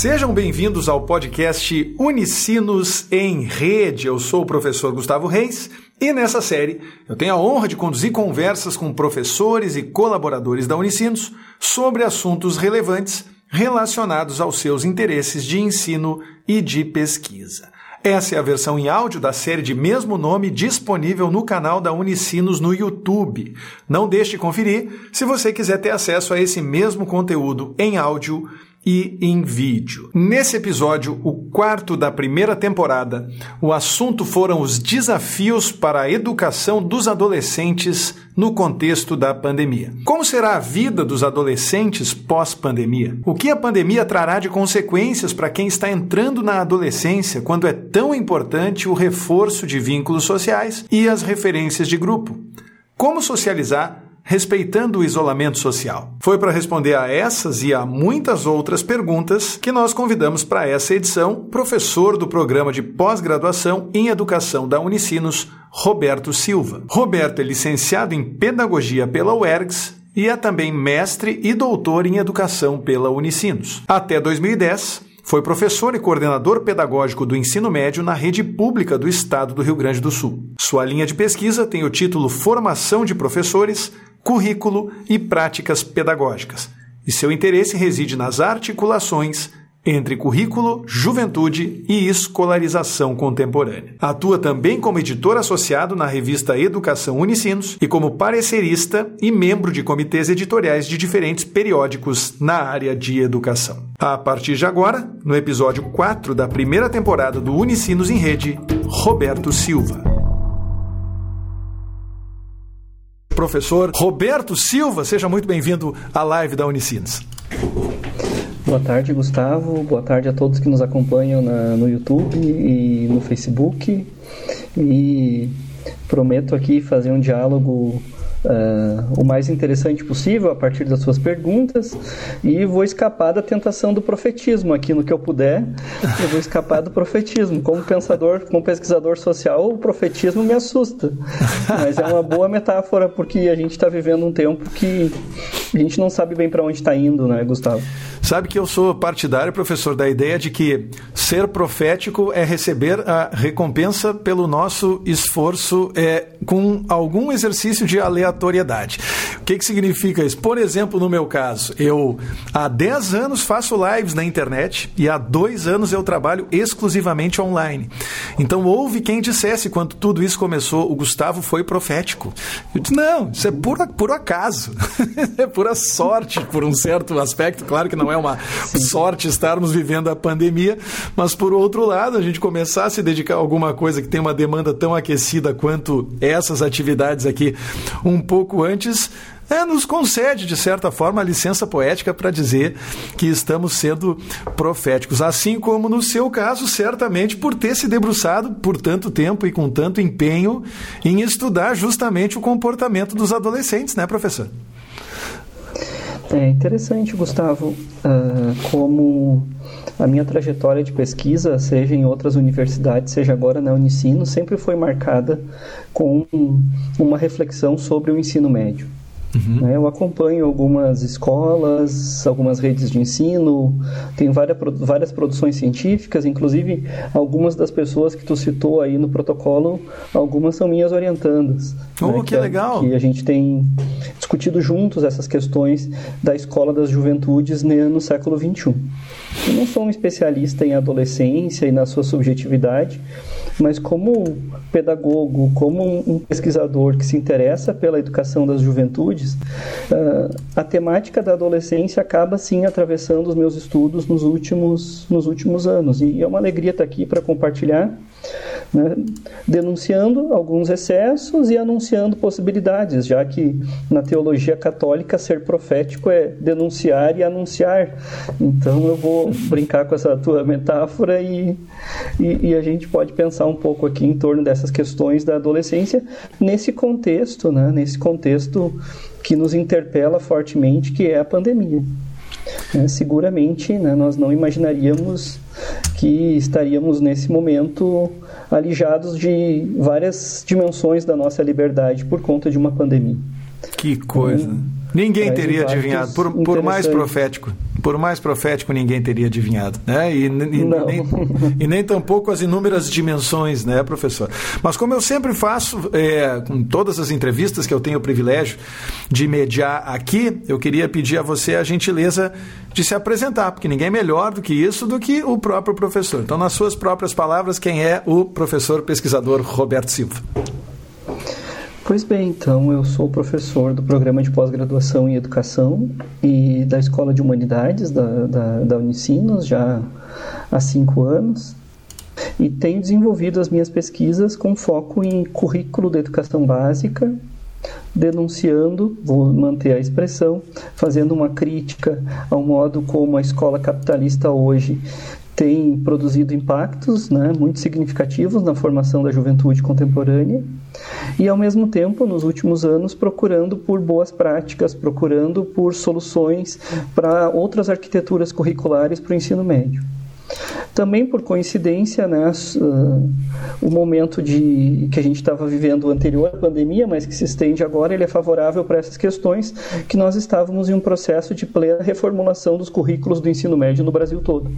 Sejam bem-vindos ao podcast Unicinos em Rede. Eu sou o professor Gustavo Reis e nessa série eu tenho a honra de conduzir conversas com professores e colaboradores da Unicinos sobre assuntos relevantes relacionados aos seus interesses de ensino e de pesquisa. Essa é a versão em áudio da série de mesmo nome disponível no canal da Unicinos no YouTube. Não deixe de conferir se você quiser ter acesso a esse mesmo conteúdo em áudio e em vídeo. Nesse episódio, o quarto da primeira temporada, o assunto foram os desafios para a educação dos adolescentes no contexto da pandemia. Como será a vida dos adolescentes pós-pandemia? O que a pandemia trará de consequências para quem está entrando na adolescência quando é tão importante o reforço de vínculos sociais e as referências de grupo? Como socializar respeitando o isolamento social? Foi para responder a essas e a muitas outras perguntas que nós convidamos para essa edição professor do programa de pós-graduação em educação da Unicinos, Roberto Silva. Roberto é licenciado em pedagogia pela UERGS e é também mestre e doutor em educação pela Unicinos. Até 2010, foi professor e coordenador pedagógico do ensino médio na rede pública do estado do Rio Grande do Sul. Sua linha de pesquisa tem o título Formação de Professores, Currículo e Práticas Pedagógicas, e seu interesse reside nas articulações entre currículo, juventude e escolarização contemporânea. Atua também como editor associado na revista Educação Unicinos e como parecerista e membro de comitês editoriais de diferentes periódicos na área de educação. A partir de agora, no episódio 4 da primeira temporada do Unicinos em Rede, Roberto Silva. Professor Roberto Silva, seja muito bem-vindo à live da Unicinos. Boa tarde, Gustavo. Boa tarde a todos que nos acompanham na, no YouTube e no Facebook. E prometo aqui fazer um diálogo Uh, o mais interessante possível a partir das suas perguntas e vou escapar da tentação do profetismo aqui no que eu puder. Eu vou escapar do profetismo. Como pensador, como pesquisador social, o profetismo me assusta. Mas é uma boa metáfora porque a gente está vivendo um tempo que a gente não sabe bem para onde está indo, né, Gustavo? Sabe que eu sou partidário, professor, da ideia de que ser profético é receber a recompensa pelo nosso esforço é, com algum exercício de aleatoriedade. O que, que significa isso? Por exemplo, no meu caso, eu há 10 anos faço lives na internet e há dois anos eu trabalho exclusivamente online. Então houve quem dissesse, quando tudo isso começou, o Gustavo foi profético. Eu disse, não, isso é por, por acaso. é pura sorte, por um certo aspecto. Claro que não é uma sorte estarmos vivendo a pandemia, mas por outro lado, a gente começar a se dedicar a alguma coisa que tem uma demanda tão aquecida quanto essas atividades aqui um pouco antes, é, nos concede, de certa forma, a licença poética para dizer que estamos sendo proféticos. Assim como no seu caso, certamente por ter se debruçado por tanto tempo e com tanto empenho em estudar justamente o comportamento dos adolescentes, né, professor? É interessante, Gustavo, uh, como a minha trajetória de pesquisa, seja em outras universidades, seja agora na Unicino, sempre foi marcada com uma reflexão sobre o ensino médio. Uhum. Né, eu acompanho algumas escolas, algumas redes de ensino, tenho várias, várias produções científicas, inclusive algumas das pessoas que tu citou aí no protocolo, algumas são minhas orientandas. Oh, né, que, que, legal! Que a gente tem discutido juntos essas questões da escola das juventudes no século XXI. Eu não sou um especialista em adolescência e na sua subjetividade, mas como pedagogo, como um pesquisador que se interessa pela educação das juventudes, ah, a temática da adolescência acaba sim atravessando os meus estudos nos últimos, nos últimos anos. E é uma alegria estar aqui para compartilhar né, denunciando alguns excessos e anunciando possibilidades, já que na teologia católica ser profético é denunciar e anunciar. Então eu vou brincar com essa tua metáfora e, e, e, a gente pode pensar um pouco aqui em torno dessas questões da adolescência nesse contexto, né, nesse contexto que nos interpela fortemente, que é a pandemia. É, seguramente né, nós não imaginaríamos que estaríamos nesse momento alijados de várias dimensões da nossa liberdade por conta de uma pandemia. Que coisa. Hum, Ninguém teria adivinhado, por, por mais profético. Por mais profético ninguém teria adivinhado, né? E, e, nem, e nem tampouco as inúmeras dimensões, né, professor? Mas como eu sempre faço, é, com todas as entrevistas que eu tenho o privilégio de mediar aqui, eu queria pedir a você a gentileza de se apresentar, porque ninguém é melhor do que isso do que o próprio professor. Então, nas suas próprias palavras, quem é o professor pesquisador Roberto Silva? Pois bem, então eu sou professor do programa de pós-graduação em educação e da Escola de Humanidades da, da, da Unicinos já há cinco anos e tenho desenvolvido as minhas pesquisas com foco em currículo da educação básica, denunciando, vou manter a expressão, fazendo uma crítica ao modo como a escola capitalista hoje tem produzido impactos né, muito significativos na formação da juventude contemporânea e, ao mesmo tempo, nos últimos anos, procurando por boas práticas, procurando por soluções para outras arquiteturas curriculares para o ensino médio. Também por coincidência, né, uh, o momento de que a gente estava vivendo anterior à pandemia, mas que se estende agora, ele é favorável para essas questões, que nós estávamos em um processo de plena reformulação dos currículos do ensino médio no Brasil todo.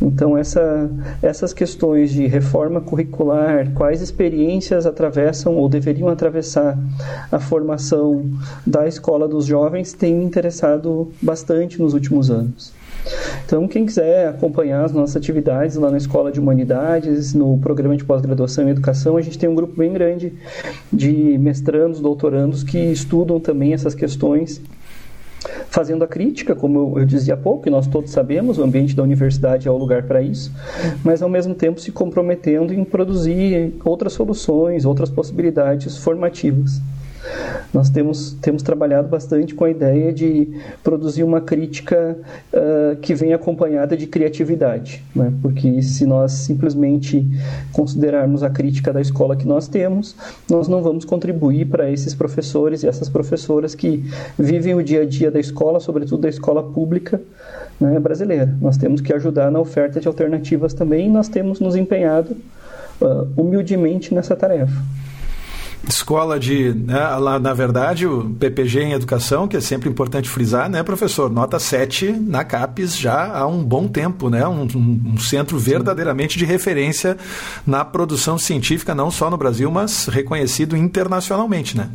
Então, essa, essas questões de reforma curricular, quais experiências atravessam ou deveriam atravessar a formação da escola dos jovens, têm me interessado bastante nos últimos anos. Então, quem quiser acompanhar as nossas atividades lá na Escola de Humanidades, no programa de pós-graduação em Educação, a gente tem um grupo bem grande de mestrandos, doutorandos que estudam também essas questões fazendo a crítica, como eu dizia há pouco, e nós todos sabemos, o ambiente da universidade é o lugar para isso, mas ao mesmo tempo se comprometendo em produzir outras soluções, outras possibilidades formativas. Nós temos, temos trabalhado bastante com a ideia de produzir uma crítica uh, que vem acompanhada de criatividade, né? porque se nós simplesmente considerarmos a crítica da escola que nós temos, nós não vamos contribuir para esses professores e essas professoras que vivem o dia a dia da escola, sobretudo da escola pública né, brasileira. Nós temos que ajudar na oferta de alternativas também e nós temos nos empenhado uh, humildemente nessa tarefa escola de, né, lá, na verdade, o PPG em educação, que é sempre importante frisar, né, professor? Nota 7 na CAPES já há um bom tempo, né? Um, um, centro verdadeiramente de referência na produção científica, não só no Brasil, mas reconhecido internacionalmente, né?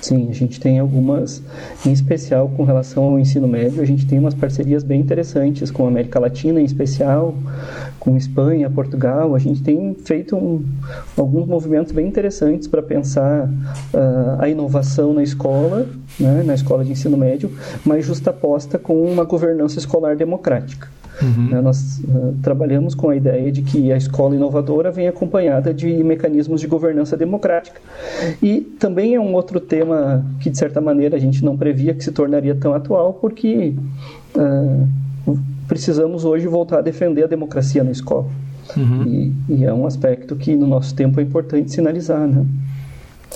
Sim, a gente tem algumas, em especial com relação ao ensino médio, a gente tem umas parcerias bem interessantes com a América Latina, em especial, com Espanha, Portugal. A gente tem feito um, alguns movimentos bem interessantes para pensar uh, a inovação na escola, né, na escola de ensino médio, mas justaposta com uma governança escolar democrática. Uhum. Né, nós uh, trabalhamos com a ideia de que a escola inovadora vem acompanhada de mecanismos de governança democrática. E também é um outro tema que, de certa maneira, a gente não previa que se tornaria tão atual, porque uh, precisamos hoje voltar a defender a democracia na escola. Uhum. E, e, é um aspecto que, no nosso tempo, é importante sinalizar. Né?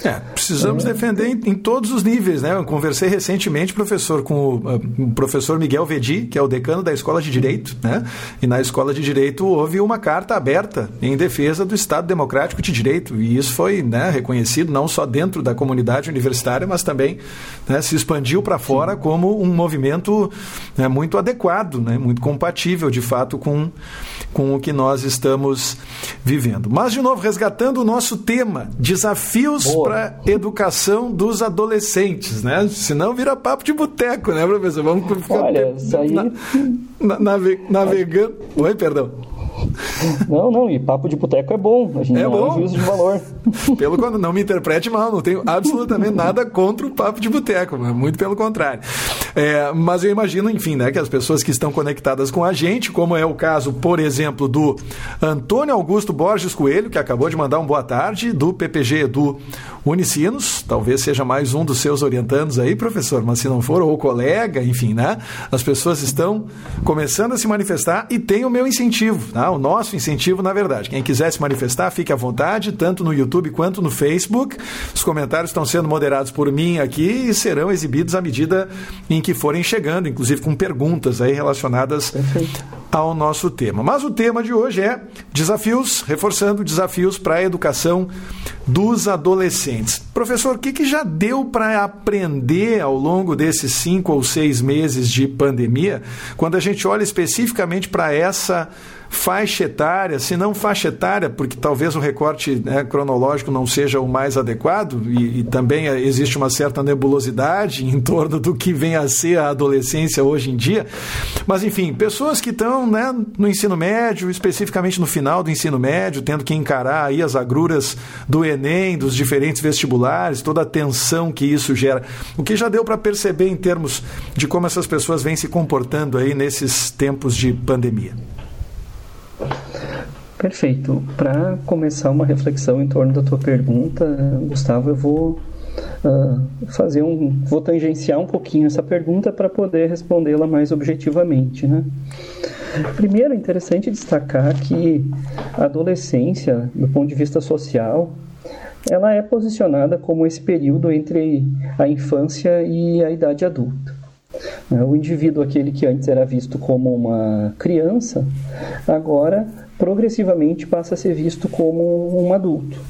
É, precisamos é. defender em, em, todos os níveis, né? Eu conversei recentemente, professor, com o, uh, o, professor Miguel Vedi, que é o decano da Escola de Direito, né? E na Escola de Direito houve uma carta aberta em defesa do Estado Democrático de Direito, e isso foi né, reconhecido não só dentro da comunidade universitária, mas também né, se expandiu para fora Sim. como um movimento né, muito adequado, né, muito compatível, de fato, com, com o que nós estamos vivendo. Mas, de novo, resgatando o nosso tema, desafios para educação dos adolescentes, né? Senão vira papo de boteco, né, professor? Vamos ficar Olha, isso aí... na, na, nave, navegando. Oi, perdão. Não, não, e papo de boteco é bom. A gente é não bom. é um juízo de valor. Pelo quando não me interprete mal, não tenho absolutamente nada contra o papo de boteco, muito pelo contrário. É, mas eu imagino, enfim, né, que as pessoas que estão conectadas com a gente, como é o caso, por exemplo, do Antônio Augusto Borges Coelho, que acabou de mandar um boa tarde, do PPG do Unicinos, talvez seja mais um dos seus orientandos aí, professor, mas se não for, ou colega, enfim, né? As pessoas estão começando a se manifestar e tem o meu incentivo, tá? O nosso incentivo, na verdade. Quem quiser se manifestar, fique à vontade, tanto no YouTube quanto no Facebook. Os comentários estão sendo moderados por mim aqui e serão exibidos à medida em que forem chegando, inclusive com perguntas aí relacionadas Perfeito ao nosso tema. Mas o tema de hoje é desafios, reforçando desafios para a educação dos adolescentes. Professor, o que, que já deu para aprender ao longo desses cinco ou seis meses de pandemia, quando a gente olha especificamente para essa faixa etária, se não faixa etária, porque talvez o recorte né, cronológico não seja o mais adequado, e, e, também existe uma certa nebulosidade em torno do que vem a ser a adolescência hoje em dia. Mas, enfim, pessoas que estão né, no ensino médio, especificamente no final do ensino médio, tendo que encarar aí as agruras do Enem, dos diferentes vestibulares, toda a tensão que isso gera. O que já deu para perceber em termos de como essas pessoas vêm se comportando aí nesses tempos de pandemia? Perfeito. Para começar uma reflexão em torno da tua pergunta, Gustavo, eu vou uh, fazer um, vou tangenciar um pouquinho essa pergunta para poder respondê-la mais objetivamente, né? Primeiro, é interessante destacar que a adolescência, do ponto de vista social, ela é posicionada como esse período entre a infância e a idade adulta. O indivíduo, aquele que antes era visto como uma criança, agora progressivamente passa a ser visto como um adulto.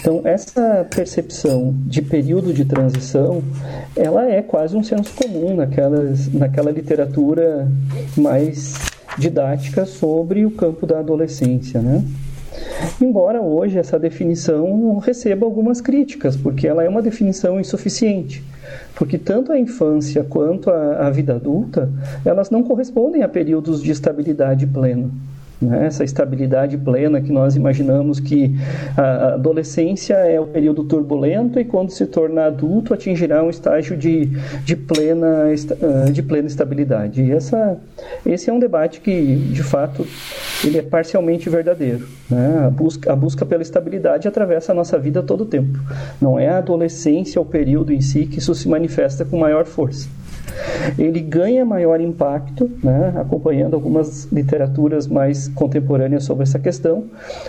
Então, essa percepção de período de transição, ela é quase um senso comum naquelas, naquela literatura mais didática sobre o campo da adolescência, né? Embora hoje essa definição receba algumas críticas, porque ela é uma definição insuficiente. Porque tanto a infância quanto a, a vida adulta, elas não correspondem a períodos de estabilidade plena. Né? Essa estabilidade plena que nós imaginamos que a adolescência é o período turbulento e quando se torna adulto atingirá um estágio de, de, plena, ah, de plena estabilidade. E essa, esse é um debate que, de fato, ele é parcialmente verdadeiro. Né? A, busca, a busca pela estabilidade atravessa a nossa vida todo o tempo. Não é a adolescência o período em si que isso se manifesta com maior força ele ganha maior impacto, né, acompanhando algumas literaturas mais contemporâneas sobre essa questão,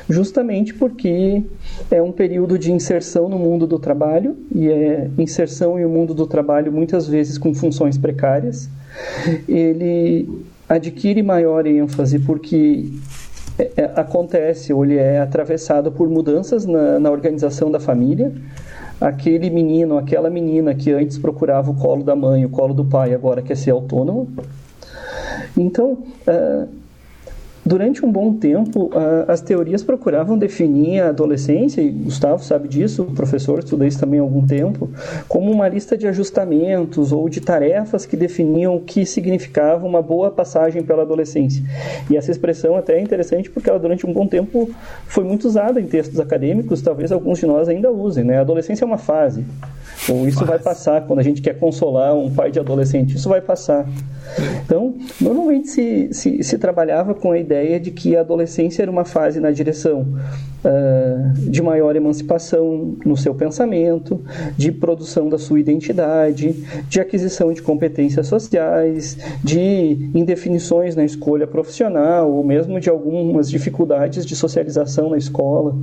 justamente porque é um período de inserção no mundo do trabalho, e é inserção em um mundo do trabalho muitas vezes com funções precárias. Ele adquire maior ênfase porque é, é, acontece ou ele é atravessado por mudanças na, na organização da família, aquele menino, aquela menina que antes procurava o colo da mãe, o colo do pai, agora quer ser autônomo. Então, uh, Durante um bom tempo, as teorias procuravam definir a adolescência, e Gustavo sabe disso, o professor estuda isso também há algum tempo, como uma lista de ajustamentos ou de tarefas que definiam o que significava uma boa passagem pela adolescência. E essa expressão até é interessante porque ela durante um bom tempo foi muito usada em textos acadêmicos, talvez alguns de nós ainda usem. Né? A adolescência é uma fase, ou isso Mas... vai passar quando a gente quer consolar um pai de adolescente, isso vai passar. Então, normalmente se, se, se, trabalhava com a ideia de que a adolescência era uma fase na direção uh, de maior emancipação no seu pensamento, de produção da sua identidade, de aquisição de competências sociais, de indefinições na escolha profissional, ou mesmo de algumas dificuldades de socialização na escola.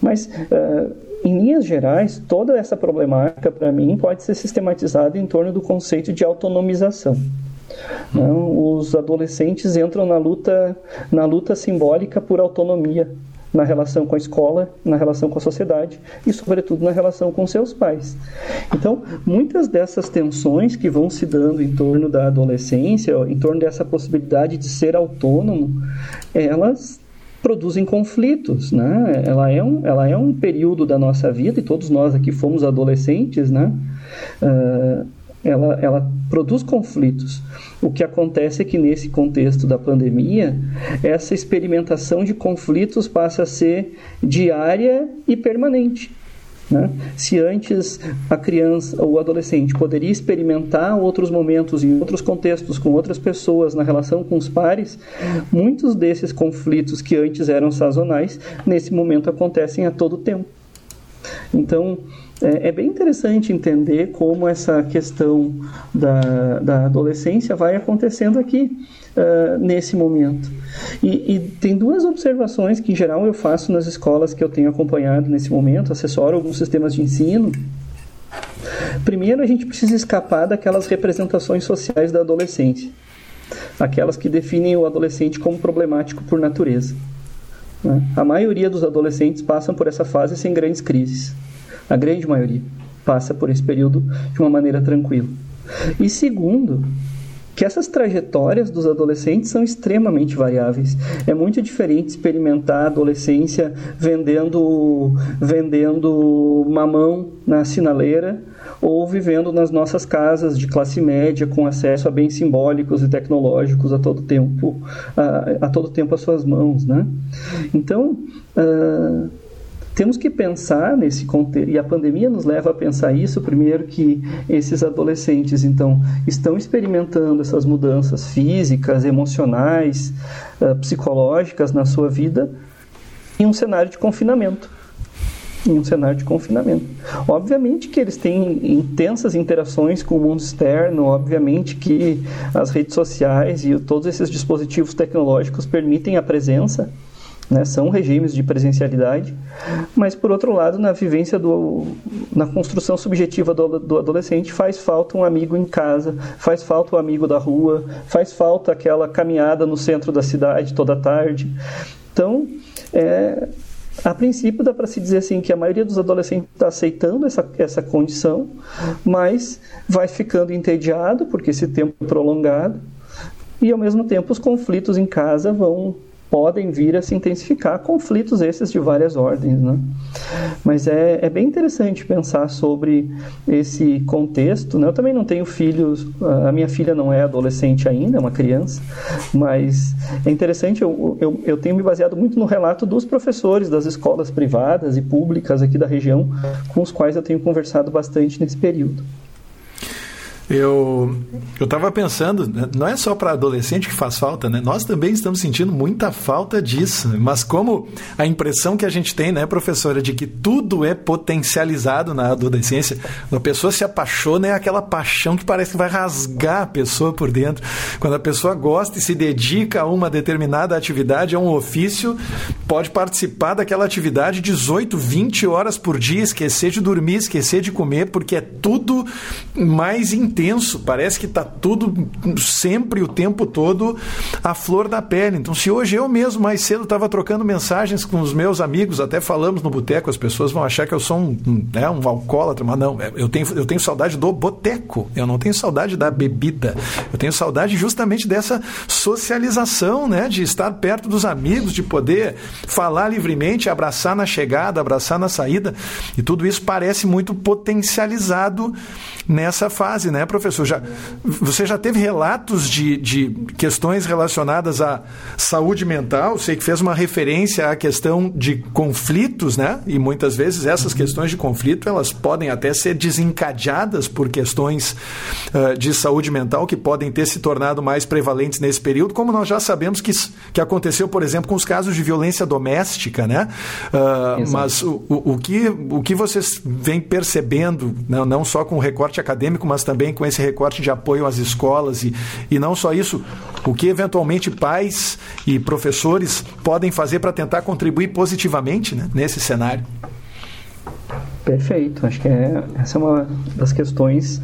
Mas. Uh, em linhas gerais, toda essa problemática, para mim, pode ser sistematizada em torno do conceito de autonomização. Não, os adolescentes entram na luta, na luta simbólica por autonomia na relação com a escola, na relação com a sociedade e, sobretudo, na relação com seus pais. Então, muitas dessas tensões que vão se dando em torno da adolescência, em torno dessa possibilidade de ser autônomo, elas produzem conflitos, né? Ela é um, ela é um período da nossa vida e todos nós aqui fomos adolescentes, né? Uh, ela, ela produz conflitos. O que acontece é que nesse contexto da pandemia, essa experimentação de conflitos passa a ser diária e permanente. Né? Se antes a criança ou o adolescente poderia experimentar outros momentos em outros contextos com outras pessoas na relação com os pares, muitos desses conflitos que antes eram sazonais, nesse momento acontecem a todo tempo. Então, é, é, bem interessante entender como essa questão da, da adolescência vai acontecendo aqui uh, nesse momento. E, e, tem duas observações que, em geral, eu faço nas escolas que eu tenho acompanhado nesse momento, assessoro alguns sistemas de ensino. Primeiro, a gente precisa escapar daquelas representações sociais da adolescência. aquelas que definem o adolescente como problemático por natureza. Né? A maioria dos adolescentes passam por essa fase sem grandes crises. A grande maioria passa por esse período de uma maneira tranquila. E segundo, que essas trajetórias dos adolescentes são extremamente variáveis. É muito diferente experimentar a adolescência vendendo, vendendo mamão na sinaleira ou vivendo nas nossas casas de classe média com acesso a bens simbólicos e tecnológicos a todo tempo a, a todo tempo às suas mãos, né? Então uh, temos que pensar nesse contexto, e a pandemia nos leva a pensar isso, primeiro que esses adolescentes, então, estão experimentando essas mudanças físicas, emocionais, uh, psicológicas na sua vida em um cenário de confinamento em um cenário de confinamento. Obviamente que eles têm intensas interações com o mundo externo, obviamente que as redes sociais e todos esses dispositivos tecnológicos permitem a presença, né, são regimes de presencialidade, mas por outro lado, na vivência do, na construção subjetiva do, do adolescente, faz falta um amigo em casa, faz falta o um amigo da rua, faz falta aquela caminhada no centro da cidade toda tarde. Então, é, a princípio, dá para se dizer assim que a maioria dos adolescentes está aceitando essa, essa condição, mas vai ficando entediado porque esse tempo prolongado e, ao mesmo tempo, os conflitos em casa vão podem vir a se intensificar conflitos esses de várias ordens, né? Mas é, é bem interessante pensar sobre esse contexto, né? Eu também não tenho filhos, a minha filha não é adolescente ainda, é uma criança, mas é interessante, eu, eu, eu tenho me baseado muito no relato dos professores das escolas privadas e públicas aqui da região, com os quais eu tenho conversado bastante nesse período. Eu eu estava pensando, né, não é só para adolescente que faz falta, né? Nós também estamos sentindo muita falta disso. Mas como a impressão que a gente tem, né, professora, de que tudo é potencializado na adolescência, a pessoa se apaixona é aquela paixão que parece que vai rasgar a pessoa por dentro. Quando a pessoa gosta e se dedica a uma determinada atividade, a um ofício, pode participar daquela atividade 18, 20 horas por dia, esquecer de dormir, esquecer de comer, porque é tudo mais intenso intenso, parece que está tudo sempre, o tempo todo, a flor da pele. Então, se hoje eu mesmo mais cedo estava trocando mensagens com os meus amigos, até falamos no boteco, as pessoas vão achar que eu sou um, né, um alcoólatra, mas não, eu tenho, eu tenho saudade do boteco, eu não tenho saudade da bebida, eu tenho saudade justamente dessa socialização, né, de estar perto dos amigos, de poder falar livremente, abraçar na chegada, abraçar na saída, e tudo isso parece muito potencializado nessa fase, né, professor? Já, você já teve relatos de, de questões relacionadas à saúde mental? Sei que fez uma referência à questão de conflitos, né? E muitas vezes essas questões de conflito elas podem até ser desencadeadas por questões uh, de saúde mental que podem ter se tornado mais prevalentes nesse período, como nós já sabemos que, que aconteceu, por exemplo, com os casos de violência doméstica, né? Uh, mas o, o, o, que, o que vocês vêm percebendo, não, não só com o recorte acadêmico, mas também com esse recorte de apoio às escolas e, e não só isso, o que eventualmente pais e professores podem fazer para tentar contribuir positivamente né, nesse cenário. Perfeito, acho que é, essa é uma das questões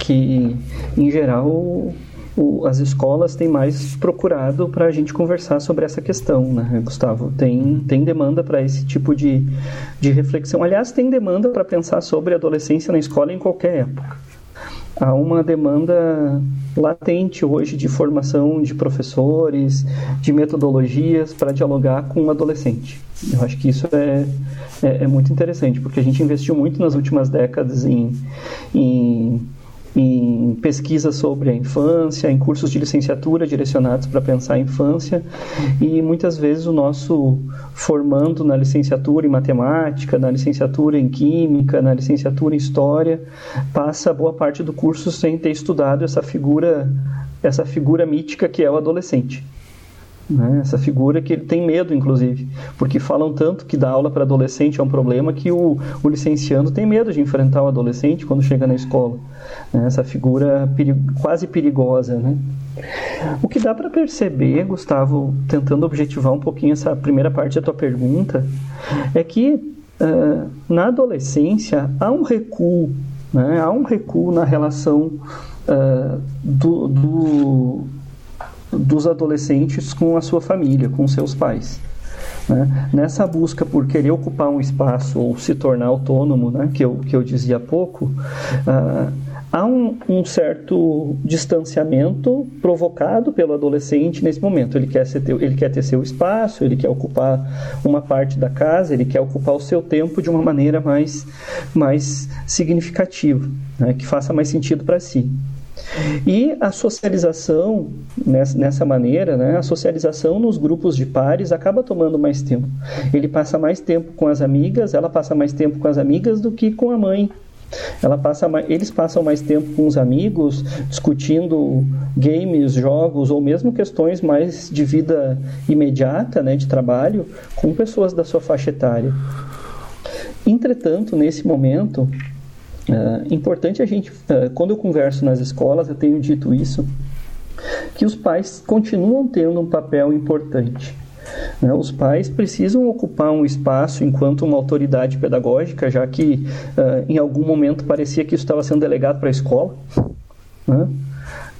que, em geral, o, as escolas têm mais procurado para a gente conversar sobre essa questão, né, Gustavo? Tem, tem demanda para esse tipo de, de reflexão. Aliás, tem demanda para pensar sobre adolescência na escola em qualquer época há uma demanda latente hoje de formação de professores, de metodologias para dialogar com o um adolescente. Eu acho que isso é, é, é, muito interessante, porque a gente investiu muito nas últimas décadas em, em em pesquisas sobre a infância, em cursos de licenciatura direcionados para pensar a infância, e muitas vezes o nosso formando na licenciatura em matemática, na licenciatura em química, na licenciatura em história, passa boa parte do curso sem ter estudado essa figura, essa figura mítica que é o adolescente. Né? Essa figura que ele tem medo, inclusive, porque falam tanto que dar aula para adolescente é um problema que o, o licenciando tem medo de enfrentar o adolescente quando chega na escola. Né? Essa figura peri quase perigosa. Né? O que dá para perceber, Gustavo, tentando objetivar um pouquinho essa primeira parte da tua pergunta, é que uh, na adolescência há um recuo, né? há um recuo na relação uh, do, do dos adolescentes com a sua família, com seus pais. Né? Nessa busca por querer ocupar um espaço ou se tornar autônomo, né, que, eu, que eu dizia há pouco, uh, há um, um, certo distanciamento provocado pelo adolescente nesse momento. Ele quer, ser, ele quer ter seu espaço, ele quer ocupar uma parte da casa, ele quer ocupar o seu tempo de uma maneira mais, mais significativa, né, que faça mais sentido para si. E a socialização, nessa, maneira, né, a socialização nos grupos de pares acaba tomando mais tempo. Ele passa mais tempo com as amigas, ela passa mais tempo com as amigas do que com a mãe, ela passa mais, eles passam mais tempo com os amigos, discutindo games, jogos ou mesmo questões mais de vida imediata, né, de trabalho, com pessoas da sua faixa etária. Entretanto, nesse momento, é importante a gente, uh, quando eu converso nas escolas, eu tenho dito isso, que os pais continuam tendo um papel importante. Né? Os pais precisam ocupar um espaço enquanto uma autoridade pedagógica, já que uh, em algum momento parecia que isso estava sendo delegado para a escola. Né?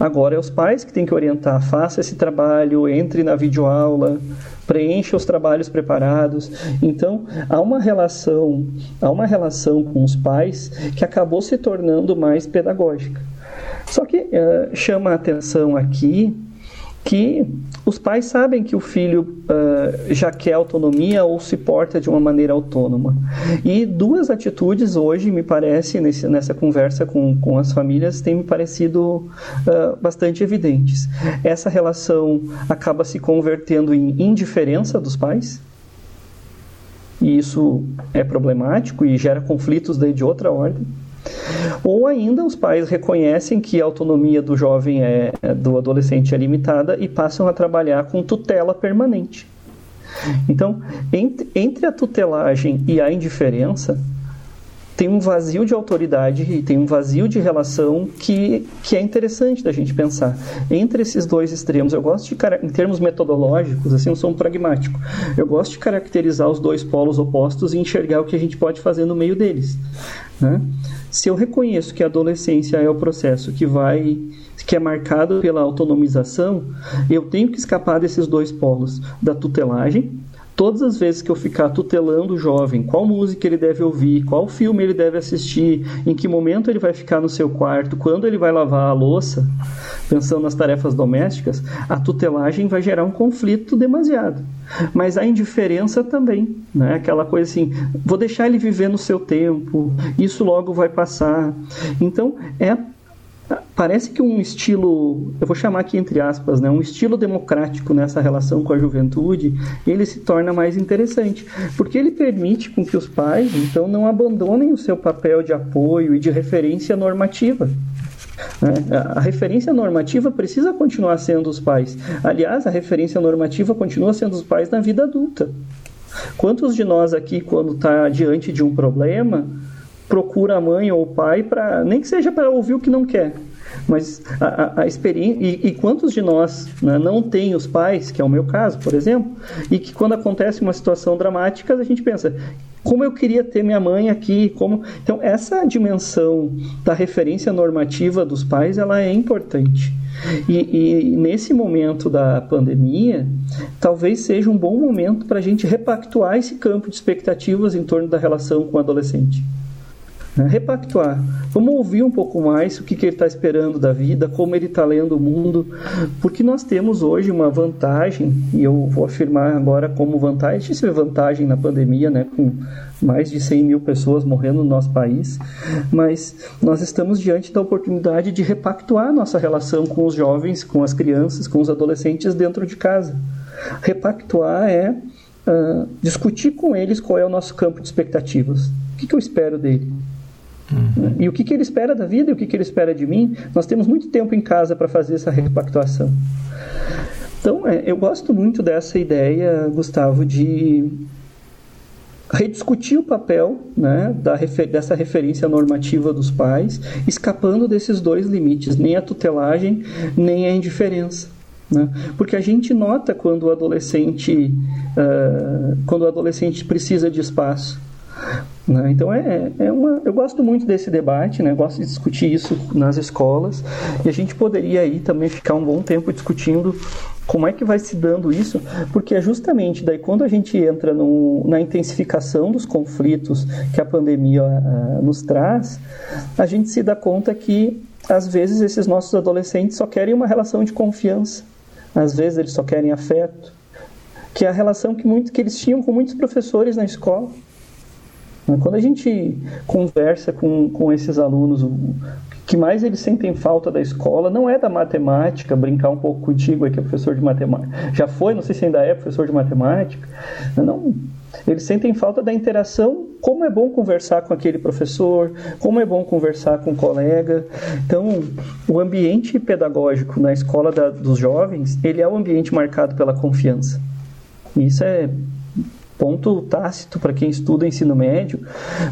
Agora é os pais que têm que orientar, faça esse trabalho, entre na videoaula, preencha os trabalhos preparados. Então, há uma relação, há uma relação com os pais que acabou se tornando mais pedagógica. Só que uh, chama a atenção aqui que os pais sabem que o filho uh, já quer autonomia ou se porta de uma maneira autônoma. E duas atitudes hoje, me parece, nesse, nessa conversa com, com as famílias, têm me parecido uh, bastante evidentes. Essa relação acaba se convertendo em indiferença dos pais, e isso é problemático e gera conflitos daí de outra ordem. Ou ainda os pais reconhecem que a autonomia do jovem é, é do adolescente é limitada e passam a trabalhar com tutela permanente. Então, entre, entre a tutelagem e a indiferença, tem um vazio de autoridade e tem um vazio de relação que, que é interessante da gente pensar. Entre esses dois extremos, eu gosto de, em termos metodológicos, assim, eu sou um pragmático, eu gosto de caracterizar os dois polos opostos e enxergar o que a gente pode fazer no meio deles. Né? Se eu reconheço que a adolescência é o processo que vai que é marcado pela autonomização, eu tenho que escapar desses dois polos, da tutelagem, todas as vezes que eu ficar tutelando o jovem, qual música ele deve ouvir, qual filme ele deve assistir, em que momento ele vai ficar no seu quarto, quando ele vai lavar a louça, pensando nas tarefas domésticas, a tutelagem vai gerar um conflito demasiado. Mas a indiferença também, né? Aquela coisa assim, vou deixar ele viver no seu tempo, isso logo vai passar. Então, é parece que um estilo, eu vou chamar aqui entre aspas, né, um estilo democrático nessa relação com a juventude, ele se torna mais interessante, porque ele permite com que os pais, então, não abandonem o seu papel de apoio e de referência normativa. Né? A referência normativa precisa continuar sendo os pais. Aliás, a referência normativa continua sendo os pais na vida adulta. Quantos de nós aqui, quando está diante de um problema, procura a mãe ou o pai para nem que seja para ouvir o que não quer, mas a, a, a experiência e, e, quantos de nós né, não tem os pais, que é o meu caso, por exemplo, e que quando acontece uma situação dramática a gente pensa como eu queria ter minha mãe aqui, como então essa dimensão da referência normativa dos pais ela é importante. E, e, nesse momento da pandemia, talvez seja um bom momento para a gente repactuar esse campo de expectativas em torno da relação com o adolescente. Né? Repactuar. Vamos ouvir um pouco mais o que, que ele está esperando da vida, como ele está lendo o mundo, porque nós temos hoje uma vantagem, e eu vou afirmar agora como vantagem, isso é vantagem na pandemia, né, com mais de 100 mil pessoas morrendo no nosso país, mas nós estamos diante da oportunidade de repactuar nossa relação com os jovens, com as crianças, com os adolescentes dentro de casa. Repactuar é uh, discutir com eles qual é o nosso campo de expectativas. O que, que eu espero dele? E o que, que ele espera da vida e o que, que ele espera de mim? Nós temos muito tempo em casa para fazer essa repactuação. Então, é, eu gosto muito dessa ideia, Gustavo, de rediscutir o papel né, da refer dessa referência normativa dos pais, escapando desses dois limites, nem a tutelagem, nem a indiferença. Né? Porque a gente nota quando o adolescente, uh, quando o adolescente precisa de espaço Né? Então é, é uma, eu gosto muito desse debate, né? gosto de discutir isso nas escolas e a gente poderia aí também ficar um bom tempo discutindo como é que vai se dando isso, porque é justamente daí quando a gente entra no, na intensificação dos conflitos que a pandemia uh, nos traz, a gente se dá conta que às vezes esses nossos adolescentes só querem uma relação de confiança, às vezes eles só querem afeto, que é a relação que, muito, que eles tinham com muitos professores na escola. Quando a gente conversa com, com esses alunos, o que mais eles sentem falta da escola não é da matemática, brincar um pouco contigo aqui, professor de matemática. Já foi, não sei se ainda é professor de matemática. Não, eles sentem falta da interação, como é bom conversar com aquele professor, como é bom conversar com um colega. Então, o ambiente pedagógico na escola da, dos jovens, ele é um ambiente marcado pela confiança. Isso é ponto tácito para quem estuda ensino médio,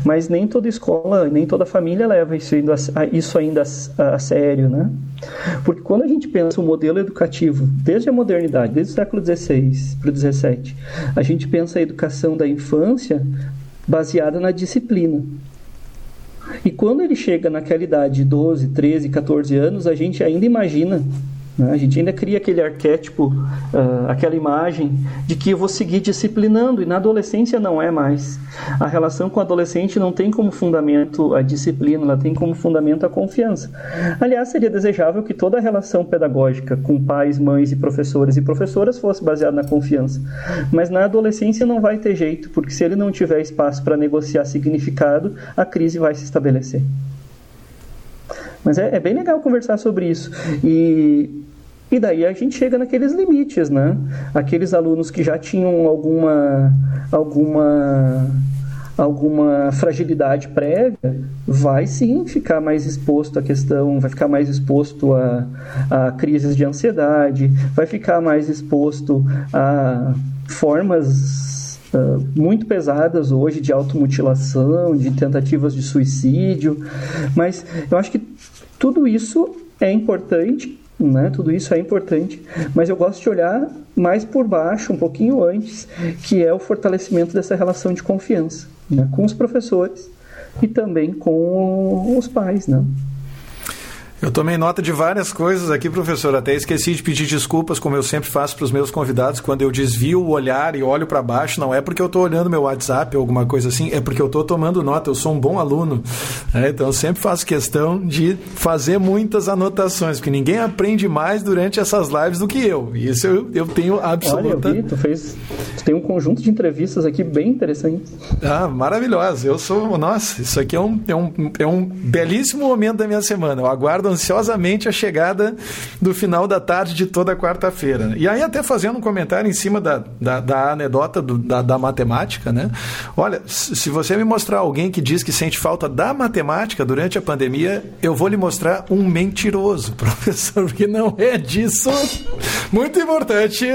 mas nem toda escola, nem toda família leva isso ainda, a, isso ainda a, a, sério, né? Porque quando a gente pensa o modelo educativo, desde a modernidade, desde o século XVI para o XVII, a gente pensa a educação da infância baseada na disciplina. E quando ele chega naquela idade de 12, 13, 14 anos, a gente ainda imagina né? A gente ainda cria aquele arquétipo, uh, aquela imagem de que eu vou seguir disciplinando, e na adolescência não é mais. A relação com o adolescente não tem como fundamento a disciplina, ela tem como fundamento a confiança. Aliás, seria desejável que toda a relação pedagógica com pais, mães e professores e professoras fosse baseada na confiança. Mas na adolescência não vai ter jeito, porque se ele não tiver espaço para negociar significado, a crise vai se estabelecer. Mas é, é, bem legal conversar sobre isso. E e daí a gente chega naqueles limites, né? Aqueles alunos que já tinham alguma alguma alguma fragilidade prévia, vai sim ficar mais exposto à questão, vai ficar mais exposto a, a crises de ansiedade, vai ficar mais exposto a formas uh, muito pesadas hoje de automutilação, de tentativas de suicídio, mas eu acho que tudo isso é importante né? Tudo isso é importante, mas eu gosto de olhar mais por baixo, um pouquinho antes, que é o fortalecimento dessa relação de confiança né? com os professores e também com os pais, né? Eu tomei nota de várias coisas aqui, professor. Até esqueci de pedir desculpas, como eu sempre faço para os meus convidados, quando eu desvio o olhar e olho para baixo. Não é porque eu estou olhando meu WhatsApp ou alguma coisa assim, é porque eu estou tomando nota. Eu sou um bom aluno. É, então, eu sempre faço questão de fazer muitas anotações, porque ninguém aprende mais durante essas lives do que eu. Isso eu, eu tenho absoluta. Olha, eu vi, tu, fez, tu tem um conjunto de entrevistas aqui bem interessantes. Ah, maravilhosa. Eu sou. Nossa, isso aqui é um, é um, é um belíssimo momento da minha semana. Eu aguardo ansiosamente a chegada do final da tarde de toda quarta-feira. E aí, até fazendo um comentário em cima da, da, da anedota do, da, da matemática, né? Olha, se você me mostrar alguém que diz que sente falta da matemática durante a pandemia, eu vou lhe mostrar um mentiroso, professor, porque não é disso. Muito importante,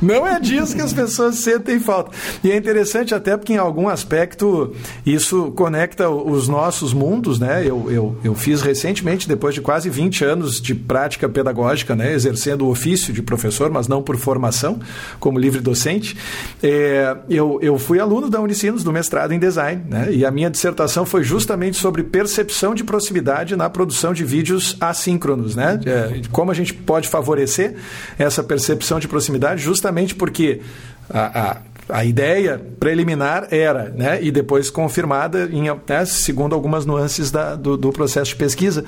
não é disso que as pessoas sentem falta. E é interessante até porque, em algum aspecto, isso conecta os nossos mundos, né? Eu, eu, eu fiz recentemente, depois de quase quase 20 anos de prática pedagógica, né, exercendo o ofício de professor, mas não por formação, como livre docente. É, eu, eu fui aluno da Unicinos, do mestrado em design, né, e a minha dissertação foi justamente sobre percepção de proximidade na produção de vídeos assíncronos, né, é, como a gente pode favorecer essa percepção de proximidade, justamente porque a, a a ideia preliminar era, né, e depois confirmada, em, né, segundo algumas nuances da, do, do, processo de pesquisa,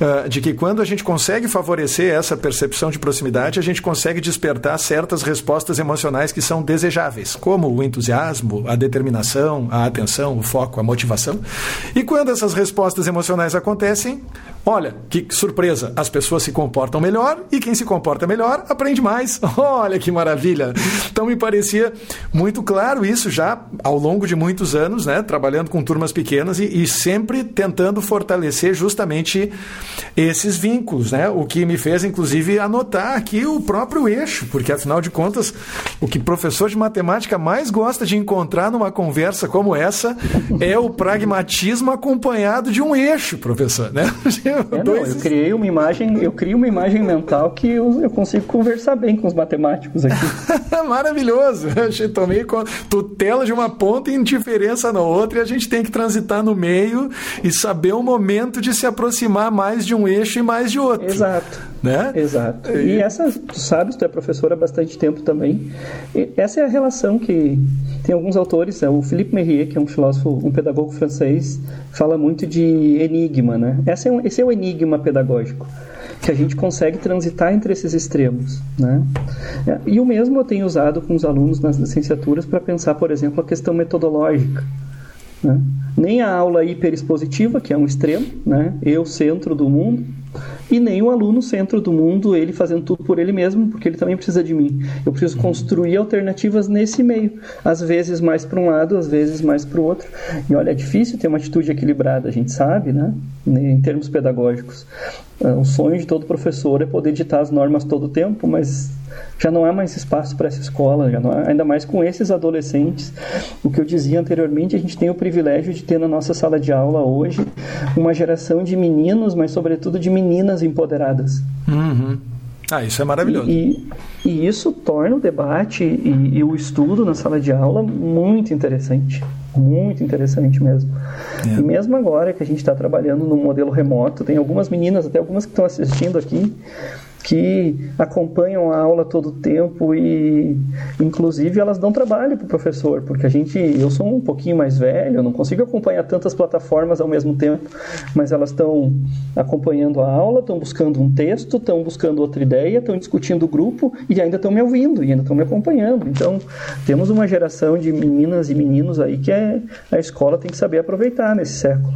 uh, de que quando a gente consegue favorecer essa percepção de proximidade, a gente consegue despertar certas respostas emocionais que são desejáveis, como o entusiasmo, a determinação, a atenção, o foco, a motivação. E quando essas respostas emocionais acontecem, olha, que surpresa, as pessoas se comportam melhor e quem se comporta melhor aprende mais. Olha que maravilha! Então me parecia muito claro isso já ao longo de muitos anos, né, trabalhando com turmas pequenas e, e, sempre tentando fortalecer justamente esses vínculos, né, o que me fez inclusive anotar aqui o próprio eixo, porque afinal de contas o que professor de matemática mais gosta de encontrar numa conversa como essa é o pragmatismo acompanhado de um eixo, professor, né? É, não, eu criei uma imagem, eu crio uma imagem mental que eu, eu consigo conversar bem com os matemáticos aqui. Maravilhoso! Eu tomei tutela de uma ponta e indiferença na outra e a gente tem que transitar no meio e saber o momento de se aproximar mais de um eixo e mais de outro. Exato. Né? Exato. E essa, tu sabes, tu é professor há bastante tempo também. E essa é a relação que tem alguns autores, é o Philippe Merrier, que é um filósofo, um pedagogo francês, fala muito de enigma, né? Esse é, um, esse é o enigma pedagógico que a gente consegue transitar entre esses extremos. Né? E o mesmo eu tenho usado com os alunos nas licenciaturas para pensar, por exemplo, a questão metodológica. Né? Nem a aula hiperexpositiva, que é um extremo, né? eu centro do mundo, e nem o aluno centro do mundo, ele fazendo tudo por ele mesmo, porque ele também precisa de mim. Eu preciso construir alternativas nesse meio, às vezes mais para um lado, às vezes mais para o outro. E olha, é difícil ter uma atitude equilibrada, a gente sabe, né? Em termos pedagógicos. Ah, o sonho de todo professor é poder ditar as normas todo o tempo, mas já não há mais espaço para essa escola, há, ainda mais com esses adolescentes. O que eu dizia anteriormente, a gente tem o privilégio de ter na nossa sala de aula hoje uma geração de meninos, mas sobretudo de meninas empoderadas. Uhum. Ah, isso é maravilhoso. E, e isso torna o debate e, e, o estudo na sala de aula muito interessante. Muito interessante mesmo. É. E mesmo agora que a gente está trabalhando no modelo remoto, tem algumas meninas, até algumas que estão assistindo aqui, que acompanham a aula todo o tempo e inclusive elas dão trabalho para o professor, porque a gente, eu sou um pouquinho mais velho, eu não consigo acompanhar tantas plataformas ao mesmo tempo, mas elas estão acompanhando a aula, estão buscando um texto, estão buscando outra ideia, estão discutindo o grupo e ainda estão me ouvindo e ainda estão me acompanhando. Então, temos uma geração de meninas e meninos aí que é, a escola tem que saber aproveitar nesse século.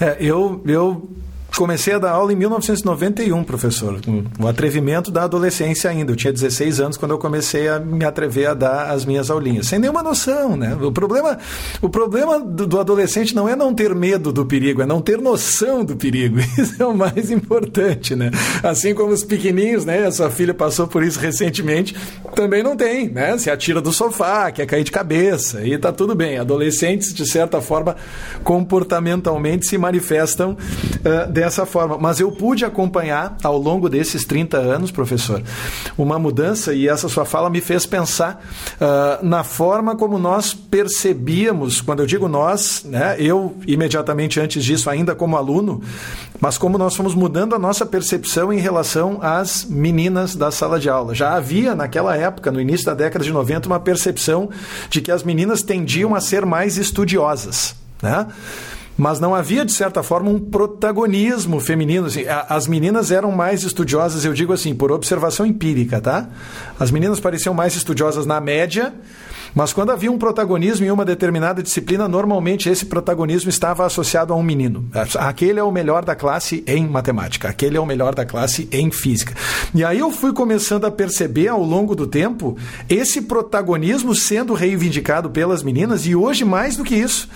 É, eu, eu Comecei a dar aula em 1991, professor. O atrevimento da adolescência ainda. Eu tinha 16 anos quando eu comecei a me atrever a dar as minhas aulinhas. Sem nenhuma noção, né? O problema, o problema do, do adolescente não é não ter medo do perigo, é não ter noção do perigo. Isso é o mais importante, né? Assim como os pequeninhos, né? A sua filha passou por isso recentemente, também não tem, né? Se atira do sofá, quer cair de cabeça e tá tudo bem. Adolescentes, de certa forma, comportamentalmente se manifestam uh, dessa forma. Mas eu pude acompanhar ao longo desses 30 anos, professor, uma mudança e essa sua fala me fez pensar uh, na forma como nós percebíamos, quando eu digo nós, né, eu imediatamente antes disso, ainda como aluno, mas como nós fomos mudando a nossa percepção em relação às meninas da sala de aula. Já havia naquela época, no início da década de 90, uma percepção de que as meninas tendiam a ser mais estudiosas. Né? Mas não havia, de certa forma, um protagonismo feminino. Assim, as meninas eram mais estudiosas, eu digo assim, por observação empírica, tá? As meninas pareciam mais estudiosas na média, mas quando havia um protagonismo em uma determinada disciplina, normalmente esse protagonismo estava associado a um menino. Aquele é o melhor da classe em matemática, aquele é o melhor da classe em física. E aí eu fui começando a perceber ao longo do tempo esse protagonismo sendo reivindicado pelas meninas e hoje mais do que isso,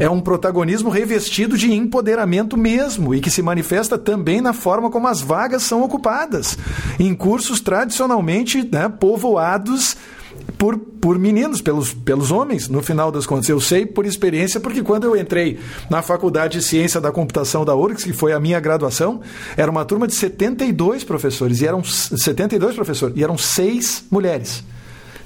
é um protagonismo revestido de empoderamento mesmo e que se manifesta também na forma como as vagas são ocupadas em cursos tradicionalmente né, povoados por, por meninos, pelos, pelos homens, no final das contas. Eu sei por experiência, porque quando eu entrei na Faculdade de Ciência da Computação da URGS, que foi a minha graduação, era uma turma de 72 professores, e eram 72 professores, e eram seis mulheres.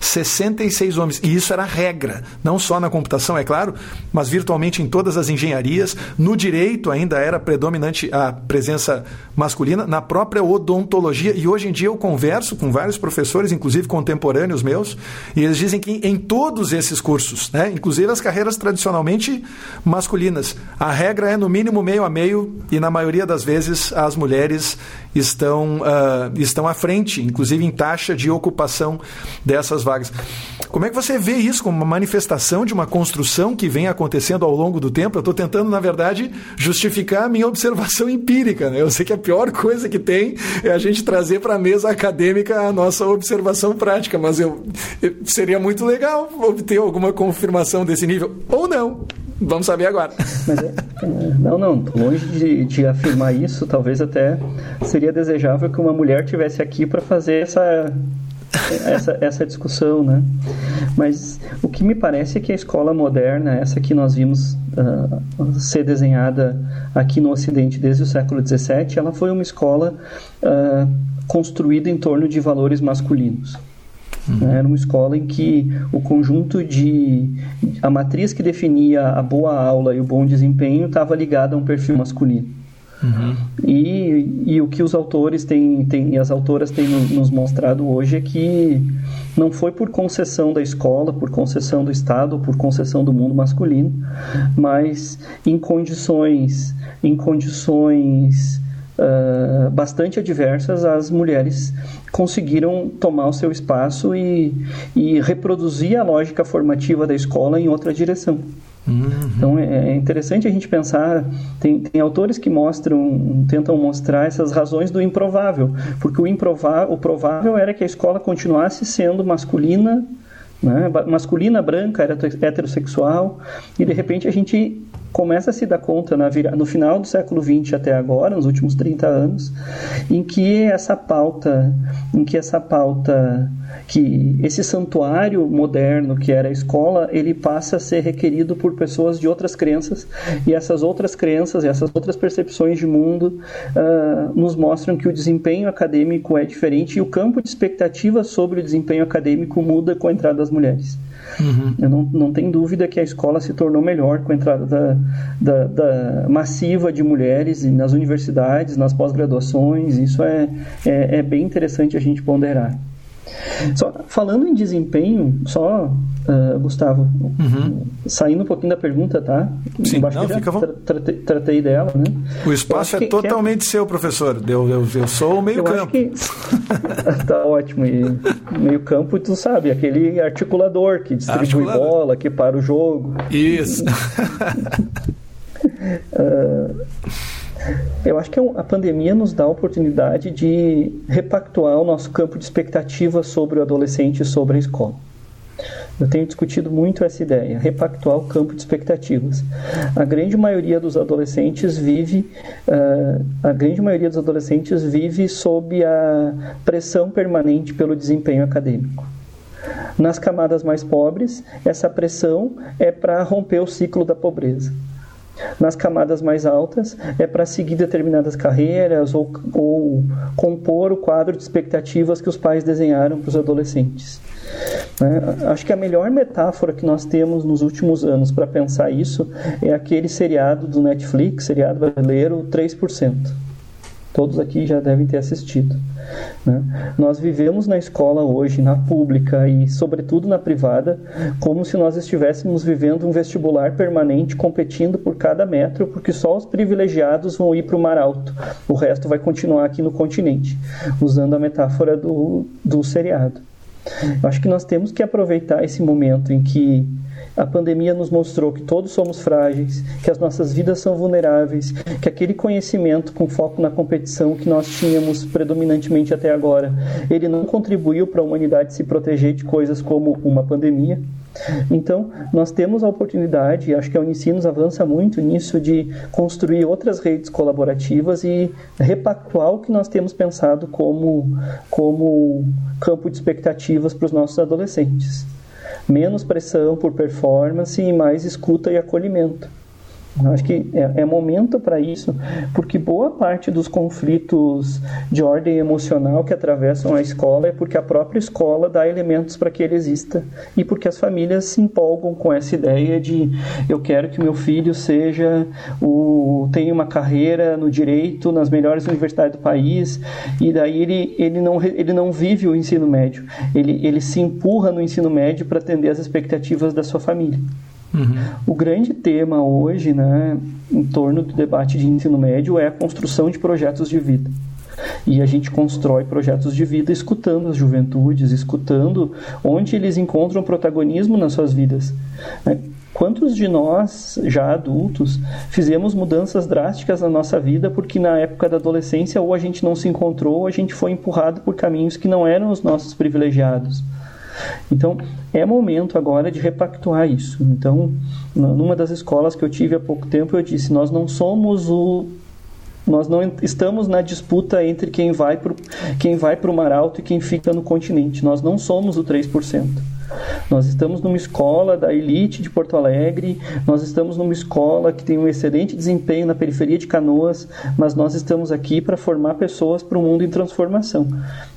66 homens. E isso era regra, não só na computação, é claro, mas virtualmente em todas as engenharias. No direito ainda era predominante a presença masculina, na própria odontologia. E hoje em dia eu converso com vários professores, inclusive contemporâneos meus, e eles dizem que em todos esses cursos, né, inclusive as carreiras tradicionalmente masculinas, a regra é no mínimo meio a meio e na maioria das vezes as mulheres estão, uh, estão à frente, inclusive em taxa de ocupação dessas vagas. Como é que você vê isso como uma manifestação de uma construção que vem acontecendo ao longo do tempo? Eu estou tentando, na verdade, justificar a minha observação empírica. Né? Eu sei que a pior coisa que tem é a gente trazer para a mesa acadêmica a nossa observação prática, mas eu, eu, seria muito legal obter alguma confirmação desse nível. Ou não. Vamos saber agora. É, não, não, longe de, de, afirmar isso, talvez até seria desejável que uma mulher tivesse aqui para fazer essa essa, essa discussão, né? Mas o que me parece é que a escola moderna, essa que nós vimos uh, ser desenhada aqui no Ocidente desde o século XVII, ela foi uma escola uh, construída em torno de valores masculinos. Uhum. Era uma escola em que o conjunto de. a matriz que definia a boa aula e o bom desempenho estava ligada a um perfil masculino. Uhum. E, e o que os autores têm, têm e as autoras têm nos mostrado hoje é que não foi por concessão da escola, por concessão do Estado, por concessão do mundo masculino, mas em condições, em condições uh, bastante adversas, as mulheres conseguiram tomar o seu espaço e, e reproduzir a lógica formativa da escola em outra direção. Uhum. Então é, é interessante a gente pensar. Tem, tem autores que mostram, tentam mostrar essas razões do improvável, porque o improvável, o provável era que a escola continuasse sendo masculina, né, masculina, branca, heterossexual, e de repente a gente começa a se dar conta na, no final do século XX até agora, nos últimos 30 anos, em que essa pauta, em que essa pauta, que esse santuário moderno que era a escola, ele passa a ser requerido por pessoas de outras crenças e essas outras crenças, essas outras percepções de mundo uh, nos mostram que o desempenho acadêmico é diferente e o campo de expectativa sobre o desempenho acadêmico muda com a entrada das mulheres. Uhum. Eu não, não tenho dúvida que a escola se tornou melhor com a entrada da, da, da massiva de mulheres nas universidades, nas pós-graduações. Isso é, é, é bem interessante a gente ponderar. Só, falando em desempenho, só, uh, Gustavo, uhum. saindo um pouquinho da pergunta, tá? Sim, não, fica tra tratei, tratei, dela, né? O espaço é que, totalmente que é... seu, professor. Eu, eu, eu sou o meio campo. Que... tá ótimo. E meio campo, tu sabe, aquele articulador que distribui articulador. bola, que para o jogo. Isso. uh, eu acho que é a pandemia nos dá a oportunidade de repactuar o nosso campo de expectativa sobre o adolescente e sobre a escola. Eu tenho discutido muito essa ideia, repactuar o campo de expectativas. A grande maioria dos adolescentes vive, uh, a grande maioria dos adolescentes vive sob a pressão permanente pelo desempenho acadêmico. Nas camadas mais pobres, essa pressão é para romper o ciclo da pobreza. Nas camadas mais altas é para seguir determinadas carreiras ou, ou compor o quadro de expectativas que os pais desenharam para os adolescentes. É, acho que a melhor metáfora que nós temos nos últimos anos para pensar isso é aquele seriado do Netflix, seriado brasileiro 3%. Todos aqui já devem ter assistido. Né? Nós vivemos na escola hoje, na pública e, sobretudo, na privada, como se nós estivéssemos vivendo um vestibular permanente competindo por cada metro, porque só os privilegiados vão ir para o mar alto, o resto vai continuar aqui no continente, usando a metáfora do, do seriado. Eu acho que nós temos que aproveitar esse momento em que a pandemia nos mostrou que todos somos frágeis, que as nossas vidas são vulneráveis, que aquele conhecimento com foco na competição que nós tínhamos predominantemente até agora, ele não contribuiu para a humanidade se proteger de coisas como uma pandemia. Então, nós temos a oportunidade, e acho que a Unicinos avança muito nisso, de construir outras redes colaborativas e repactuar o que nós temos pensado como, como campo de expectativas para os nossos adolescentes menos pressão por performance e mais escuta e acolhimento. Acho que é, é momento para isso, porque boa parte dos conflitos de ordem emocional que atravessam a escola é porque a própria escola dá elementos para que ele exista e porque as famílias se empolgam com essa ideia de eu quero que meu filho seja o tenha uma carreira no direito nas melhores universidades do país e daí ele, ele, não, ele não vive o ensino médio, ele, ele se empurra no ensino médio para atender as expectativas da sua família. Uhum. O grande tema hoje, né, em torno do debate de ensino médio, é a construção de projetos de vida. E a gente constrói projetos de vida escutando as juventudes, escutando onde eles encontram protagonismo nas suas vidas. Né? Quantos de nós, já adultos, fizemos mudanças drásticas na nossa vida porque na época da adolescência ou a gente não se encontrou ou a gente foi empurrado por caminhos que não eram os nossos privilegiados? Então, é momento agora de repactuar isso. Então, numa das escolas que eu tive há pouco tempo, eu disse: nós não somos o Nós não estamos na disputa entre quem vai para quem vai o Mar Alto e quem fica no continente. Nós não somos o 3%. Nós estamos numa escola da elite de Porto Alegre, nós estamos numa escola que tem um excelente desempenho na periferia de Canoas, mas nós estamos aqui para formar pessoas para um mundo em transformação.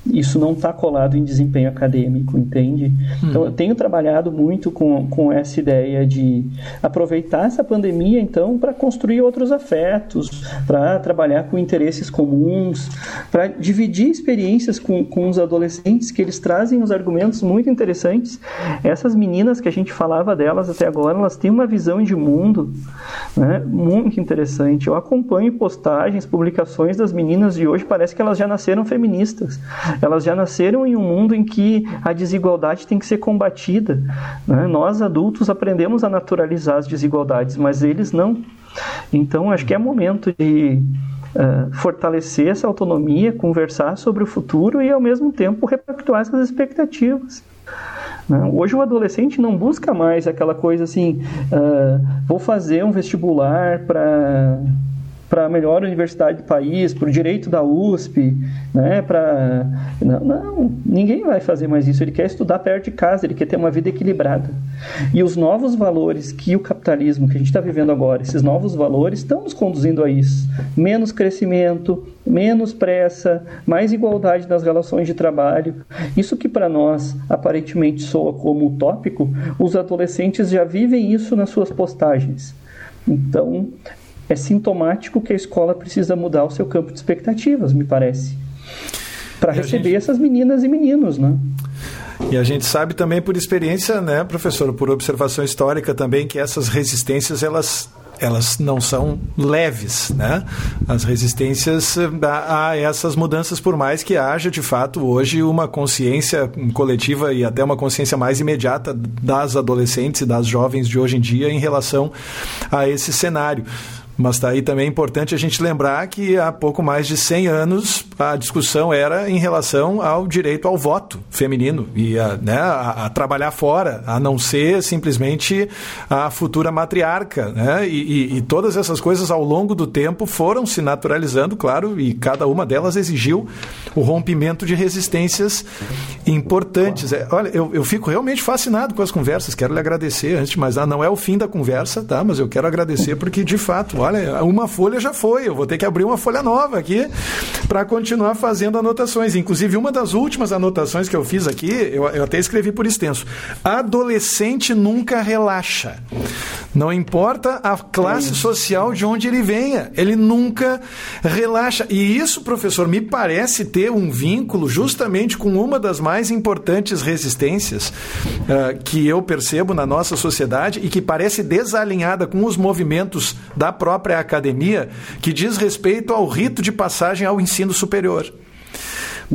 Isso não está colado em desempenho acadêmico, entende? Hum. Então, eu tenho trabalhado muito com, com essa ideia de aproveitar essa pandemia, então, para construir outros afetos, para trabalhar com interesses comuns, para dividir experiências com, com os adolescentes, que eles trazem uns argumentos muito interessantes essas meninas que a gente falava delas até agora, elas têm uma visão de mundo né, muito interessante. Eu acompanho postagens, publicações das meninas de hoje, parece que elas já nasceram feministas. Elas já nasceram em um mundo em que a desigualdade tem que ser combatida. Né? Nós, adultos, aprendemos a naturalizar as desigualdades, mas eles não. Então, acho que é momento de Uh, fortalecer essa autonomia, conversar sobre o futuro e, ao mesmo tempo, repactuar essas expectativas. Né? Hoje o adolescente não busca mais aquela coisa assim, uh, vou fazer um vestibular para para a melhor universidade do país, para o direito da USP, né? Para não, não, ninguém vai fazer mais isso. Ele quer estudar perto de casa, ele quer ter uma vida equilibrada. E os novos valores que o capitalismo que a gente está vivendo agora, esses novos valores estão nos conduzindo a isso. Menos crescimento, menos pressa, mais igualdade nas relações de trabalho. Isso que para nós aparentemente soa como utópico, os adolescentes já vivem isso nas suas postagens. Então, é sintomático que a escola precisa mudar o seu campo de expectativas, me parece, para receber gente... essas meninas e meninos, né? E a gente sabe também por experiência, né, professor, por observação histórica também, que essas resistências elas elas não são leves, né? As resistências a, a, essas mudanças, por mais que haja de fato hoje uma consciência coletiva e até uma consciência mais imediata das adolescentes e das jovens de hoje em dia em relação a esse cenário. Mas tá aí também importante a gente lembrar que há pouco mais de 100 anos a discussão era em relação ao direito ao voto feminino e a, né, a, a trabalhar fora, a não ser simplesmente a futura matriarca. Né? E, e, e, todas essas coisas ao longo do tempo foram se naturalizando, claro, e cada uma delas exigiu o rompimento de resistências importantes. É, olha, eu, eu fico realmente fascinado com as conversas, quero lhe agradecer antes de mais. Não é o fim da conversa, tá? mas eu quero agradecer porque, de fato, olha, uma folha já foi, eu vou ter que abrir uma folha nova aqui para continuar fazendo anotações. Inclusive, uma das últimas anotações que eu fiz aqui, eu, eu até escrevi por extenso: adolescente nunca relaxa. Não importa a classe social de onde ele venha, ele nunca relaxa. E isso, professor, me parece ter um vínculo justamente com uma das mais importantes resistências uh, que eu percebo na nossa sociedade e que parece desalinhada com os movimentos da própria própria academia que diz respeito ao rito de passagem ao ensino superior.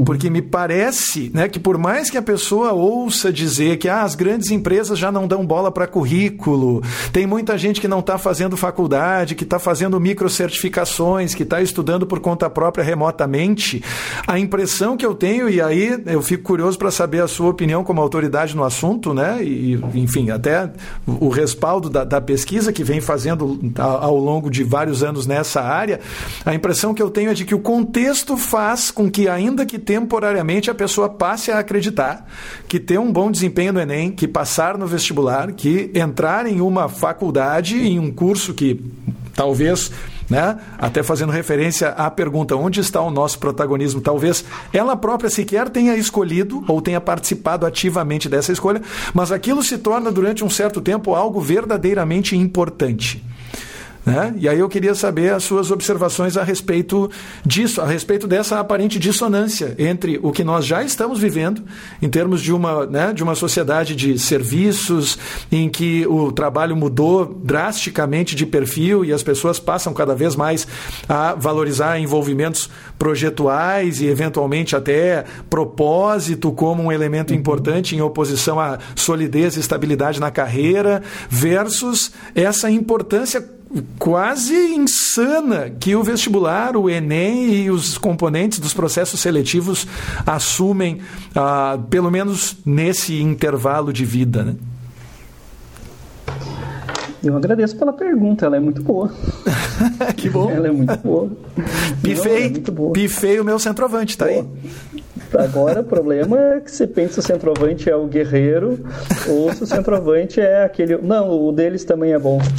Porque me parece né, que por mais que a pessoa ouça dizer que ah, as grandes empresas já não dão bola para currículo, tem muita gente que não está fazendo faculdade, que está fazendo microcertificações, que está estudando por conta própria remotamente, a impressão que eu tenho, e aí eu fico curioso para saber a sua opinião como autoridade no assunto, né? E, enfim, até o respaldo da, da pesquisa que vem fazendo ao longo de vários anos nessa área, a impressão que eu tenho é de que o contexto faz com que, ainda que temporariamente a pessoa passe a acreditar que ter um bom desempenho no Enem, que passar no vestibular, que entrar em uma faculdade, em um curso que talvez né? Até fazendo referência à pergunta onde está o nosso protagonismo, talvez ela própria sequer tenha escolhido ou tenha participado ativamente dessa escolha, mas aquilo se torna durante um certo tempo algo verdadeiramente importante. Né? E aí eu queria saber as suas observações a respeito disso, a respeito dessa aparente dissonância entre o que nós já estamos vivendo, em termos de uma, né, de uma sociedade de serviços, em que o trabalho mudou drasticamente de perfil e as pessoas passam cada vez mais a valorizar envolvimentos projetuais e, eventualmente, até propósito como um elemento importante em oposição à solidez e estabilidade na carreira, versus essa importância quase insana que o vestibular, o Enem e os componentes dos processos seletivos assumem, ah, pelo menos nesse intervalo de vida. Né? Eu agradeço pela pergunta, ela é muito boa. que bom. Ela é muito boa. Pifei, é pifei o meu centroavante, tá aí. Agora o problema é que você pensa se o centroavante é o guerreiro ou se o centroavante é aquele. Não, o deles também é bom.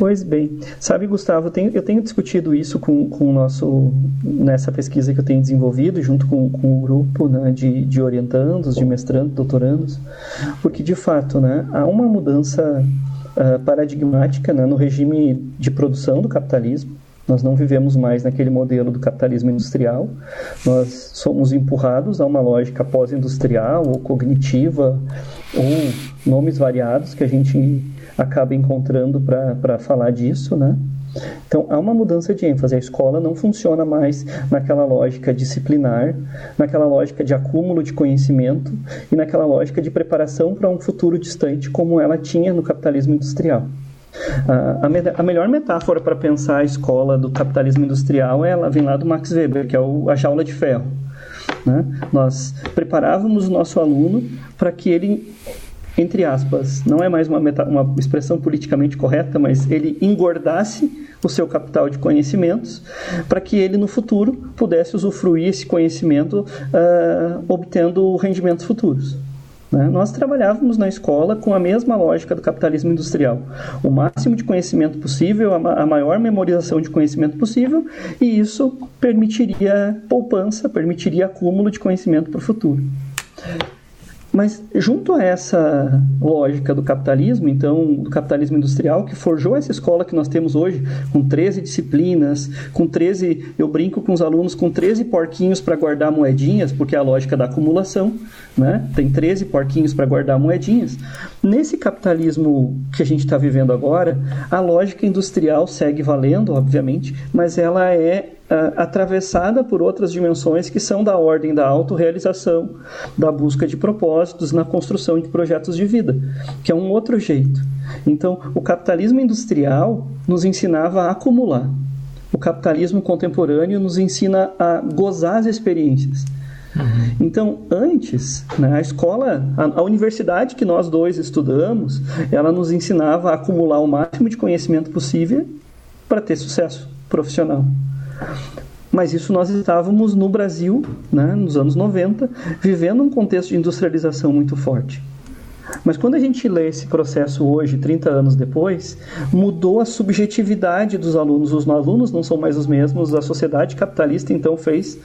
Pois bem. Sabe, Gustavo, eu tenho, eu tenho discutido isso com, com o nosso. nessa pesquisa que eu tenho desenvolvido, junto com, com o grupo né, de, de orientandos, de mestrandos, doutorandos, porque de fato né, há uma mudança uh, paradigmática né, no regime de produção do capitalismo. Nós não vivemos mais naquele modelo do capitalismo industrial. Nós somos empurrados a uma lógica pós-industrial ou cognitiva ou nomes variados que a gente acaba encontrando para falar disso, né? Então, há uma mudança de ênfase. A escola não funciona mais naquela lógica disciplinar, naquela lógica de acúmulo de conhecimento e naquela lógica de preparação para um futuro distante, como ela tinha no capitalismo industrial. A, a, melhor metáfora para pensar a escola do capitalismo industrial ela vem lá do Max Weber, que é o, a jaula de ferro. Né? Nós preparávamos o nosso aluno para que ele entre aspas, não é mais uma, uma expressão politicamente correta, mas ele engordasse o seu capital de conhecimentos para que ele no futuro pudesse usufruir esse conhecimento uh, obtendo rendimentos futuros. Né? Nós trabalhávamos na escola com a mesma lógica do capitalismo industrial: o máximo de conhecimento possível, a, maior memorização de conhecimento possível, e isso permitiria poupança, permitiria acúmulo de conhecimento para o futuro. Mas junto a essa lógica do capitalismo, então, do capitalismo industrial, que forjou essa escola que nós temos hoje, com 13 disciplinas, com 13, eu brinco com os alunos, com 13 porquinhos para guardar moedinhas, porque é a lógica da acumulação, né? Tem 13 porquinhos para guardar moedinhas. Nesse capitalismo que a gente está vivendo agora, a lógica industrial segue valendo, obviamente, mas ela é atravessada por outras dimensões que são da ordem da autorrealização, da busca de propósitos na construção de projetos de vida, que é um outro jeito. Então, o capitalismo industrial nos ensinava a acumular. O capitalismo contemporâneo nos ensina a gozar as experiências. Uhum. Então, antes, né, a escola, a, a, universidade que nós dois estudamos, ela nos ensinava a acumular o máximo de conhecimento possível para ter sucesso profissional. Mas isso nós estávamos no Brasil, né, nos anos 90, vivendo um contexto de industrialização muito forte. Mas quando a gente lê esse processo hoje, 30 anos depois, mudou a subjetividade dos alunos. Os alunos não são mais os mesmos, a sociedade capitalista então fez,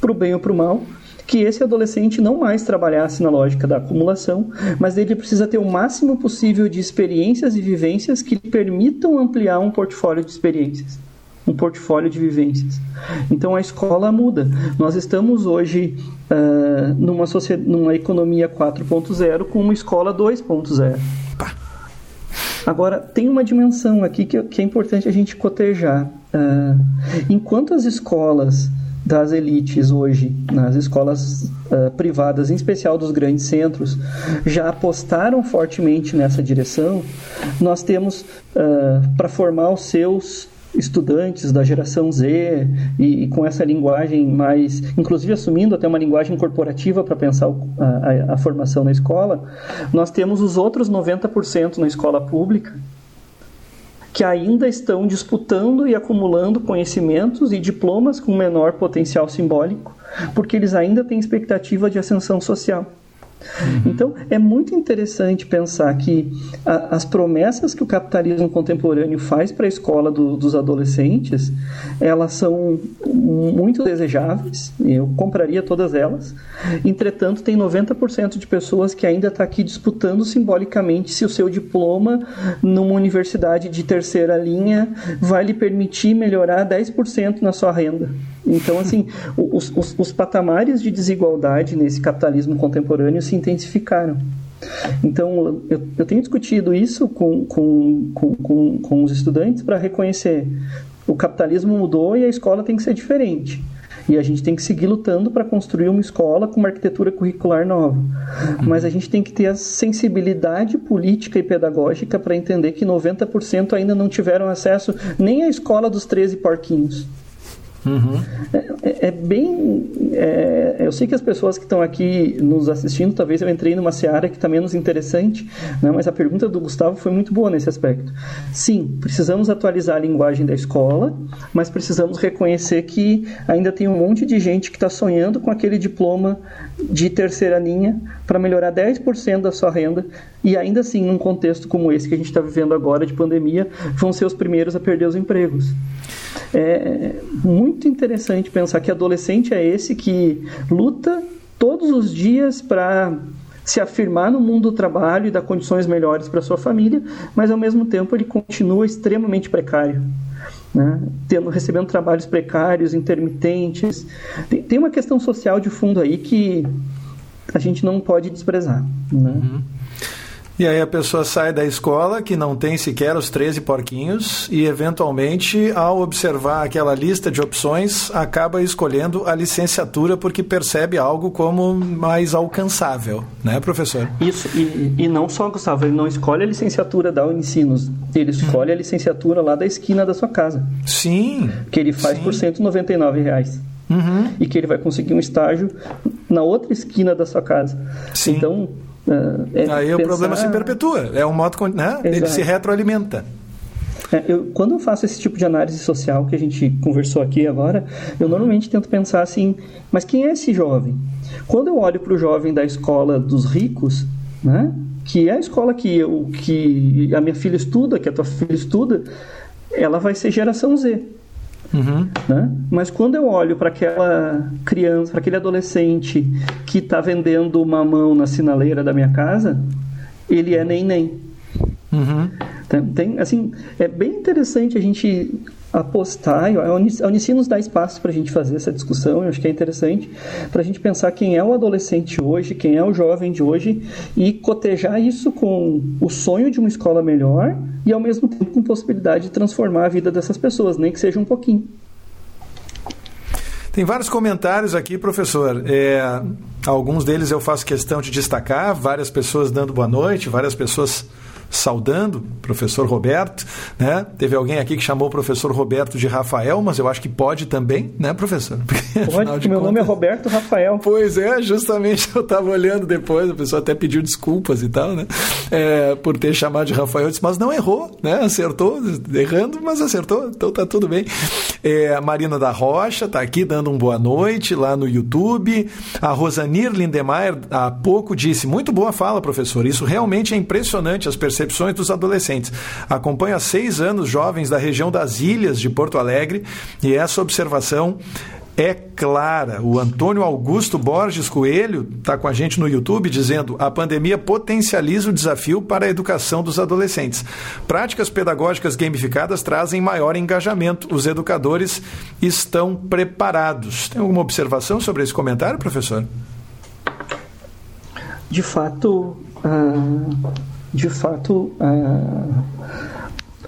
para o bem ou para o mal, que esse adolescente não mais trabalhasse na lógica da acumulação, mas ele precisa ter o máximo possível de experiências e vivências que lhe permitam ampliar um portfólio de experiências um portfólio de vivências. Então a escola muda. Nós estamos hoje uh, numa, numa economia 4.0 com uma escola 2.0. Agora, tem uma dimensão aqui que, que, é importante a gente cotejar. Uh, enquanto as escolas das elites hoje, nas escolas uh, privadas, em especial dos grandes centros, já apostaram fortemente nessa direção, nós temos, uh, para formar os seus estudantes da geração Z e, e, com essa linguagem mais, inclusive assumindo até uma linguagem corporativa para pensar a, a, a, formação na escola, nós temos os outros 90% na escola pública que ainda estão disputando e acumulando conhecimentos e diplomas com menor potencial simbólico, porque eles ainda têm expectativa de ascensão social. Uhum. Então, é muito interessante pensar que a, as promessas que o capitalismo contemporâneo faz para a escola do, dos adolescentes, elas são muito desejáveis, eu compraria todas elas. Entretanto, tem 90% de pessoas que ainda está aqui disputando simbolicamente se o seu diploma numa universidade de terceira linha vai lhe permitir melhorar 10% na sua renda. Então, assim, os, os, os patamares de desigualdade nesse capitalismo contemporâneo se intensificaram. Então, eu, eu tenho discutido isso com, com, com, com os estudantes para reconhecer o capitalismo mudou e a escola tem que ser diferente. E a gente tem que seguir lutando para construir uma escola com uma arquitetura curricular nova. Mas a gente tem que ter a sensibilidade política e pedagógica para entender que 90% ainda não tiveram acesso nem à escola dos 13 porquinhos. Uhum. É, é, é, bem. É, eu sei que as pessoas que estão aqui nos assistindo, talvez eu entrei numa seara que está menos interessante, né, mas a pergunta do Gustavo foi muito boa nesse aspecto. Sim, precisamos atualizar a linguagem da escola, mas precisamos reconhecer que ainda tem um monte de gente que está sonhando com aquele diploma de terceira linha para melhorar 10% da sua renda e ainda assim, num contexto como esse que a gente está vivendo agora de pandemia, vão ser os primeiros a perder os empregos. É muito interessante pensar que adolescente é esse que luta todos os dias para se afirmar no mundo do trabalho e dar condições melhores para sua família, mas ao mesmo tempo ele continua extremamente precário. Né? Tendo, recebendo trabalhos precários, intermitentes. Tem, tem, uma questão social de fundo aí que a gente não pode desprezar. Né? Uhum. E aí a pessoa sai da escola, que não tem sequer os 13 porquinhos, e eventualmente, ao observar aquela lista de opções, acaba escolhendo a licenciatura porque percebe algo como mais alcançável, né, professor? Isso, e, e não só, Gustavo, ele não escolhe a licenciatura da Unicinos, ele escolhe hum. a licenciatura lá da esquina da sua casa. Sim. Que ele faz sim. por 199 reais. Uhum. E que ele vai conseguir um estágio na outra esquina da sua casa. Sim. Então, é, é Aí pensar... o problema se perpetua. É um modo, né? Ele se retroalimenta. É, eu, quando eu faço esse tipo de análise social que a gente conversou aqui agora, eu normalmente tento pensar assim: mas quem é esse jovem? Quando eu olho para o jovem da escola dos ricos, né, que é a escola que, eu, que a minha filha estuda, que a tua filha estuda, ela vai ser geração Z. Uhum. Né? Mas quando eu olho para aquela criança, para aquele adolescente que está vendendo mamão na sinaleira da minha casa, ele é nem nem. Uhum. Tem, tem, assim, é bem interessante a gente apostar, a Unici nos dá espaço para a gente fazer essa discussão, eu acho que é interessante, para a gente pensar quem é o adolescente hoje, quem é o jovem de hoje, e cotejar isso com o sonho de uma escola melhor e ao mesmo tempo com possibilidade de transformar a vida dessas pessoas, nem que seja um pouquinho. Tem vários comentários aqui, professor. É, alguns deles eu faço questão de destacar, várias pessoas dando boa noite, várias pessoas saudando o professor Roberto, né? Teve alguém aqui que chamou o professor Roberto de Rafael, mas eu acho que pode também, né, professor? Porque, pode, meu contas... nome é Roberto Rafael. Pois é, justamente eu estava olhando depois, a pessoa até pediu desculpas e tal, né? É, por ter chamado de Rafael, eu disse, mas não errou, né? Acertou, errando, mas acertou, então tá tudo bem. É, a Marina da Rocha está aqui dando um boa noite lá no YouTube. A Rosanir Lindemeyer há pouco disse, muito boa fala, professor, isso realmente é impressionante as percepções percepções dos adolescentes. Acompanho há seis anos jovens da região das ilhas de Porto Alegre e essa observação é clara. O Antônio Augusto Borges Coelho está com a gente no YouTube dizendo: a pandemia potencializa o desafio para a educação dos adolescentes. Práticas pedagógicas gamificadas trazem maior engajamento. Os educadores estão preparados. Tem alguma observação sobre esse comentário, professor? De fato, uh, de fato, é,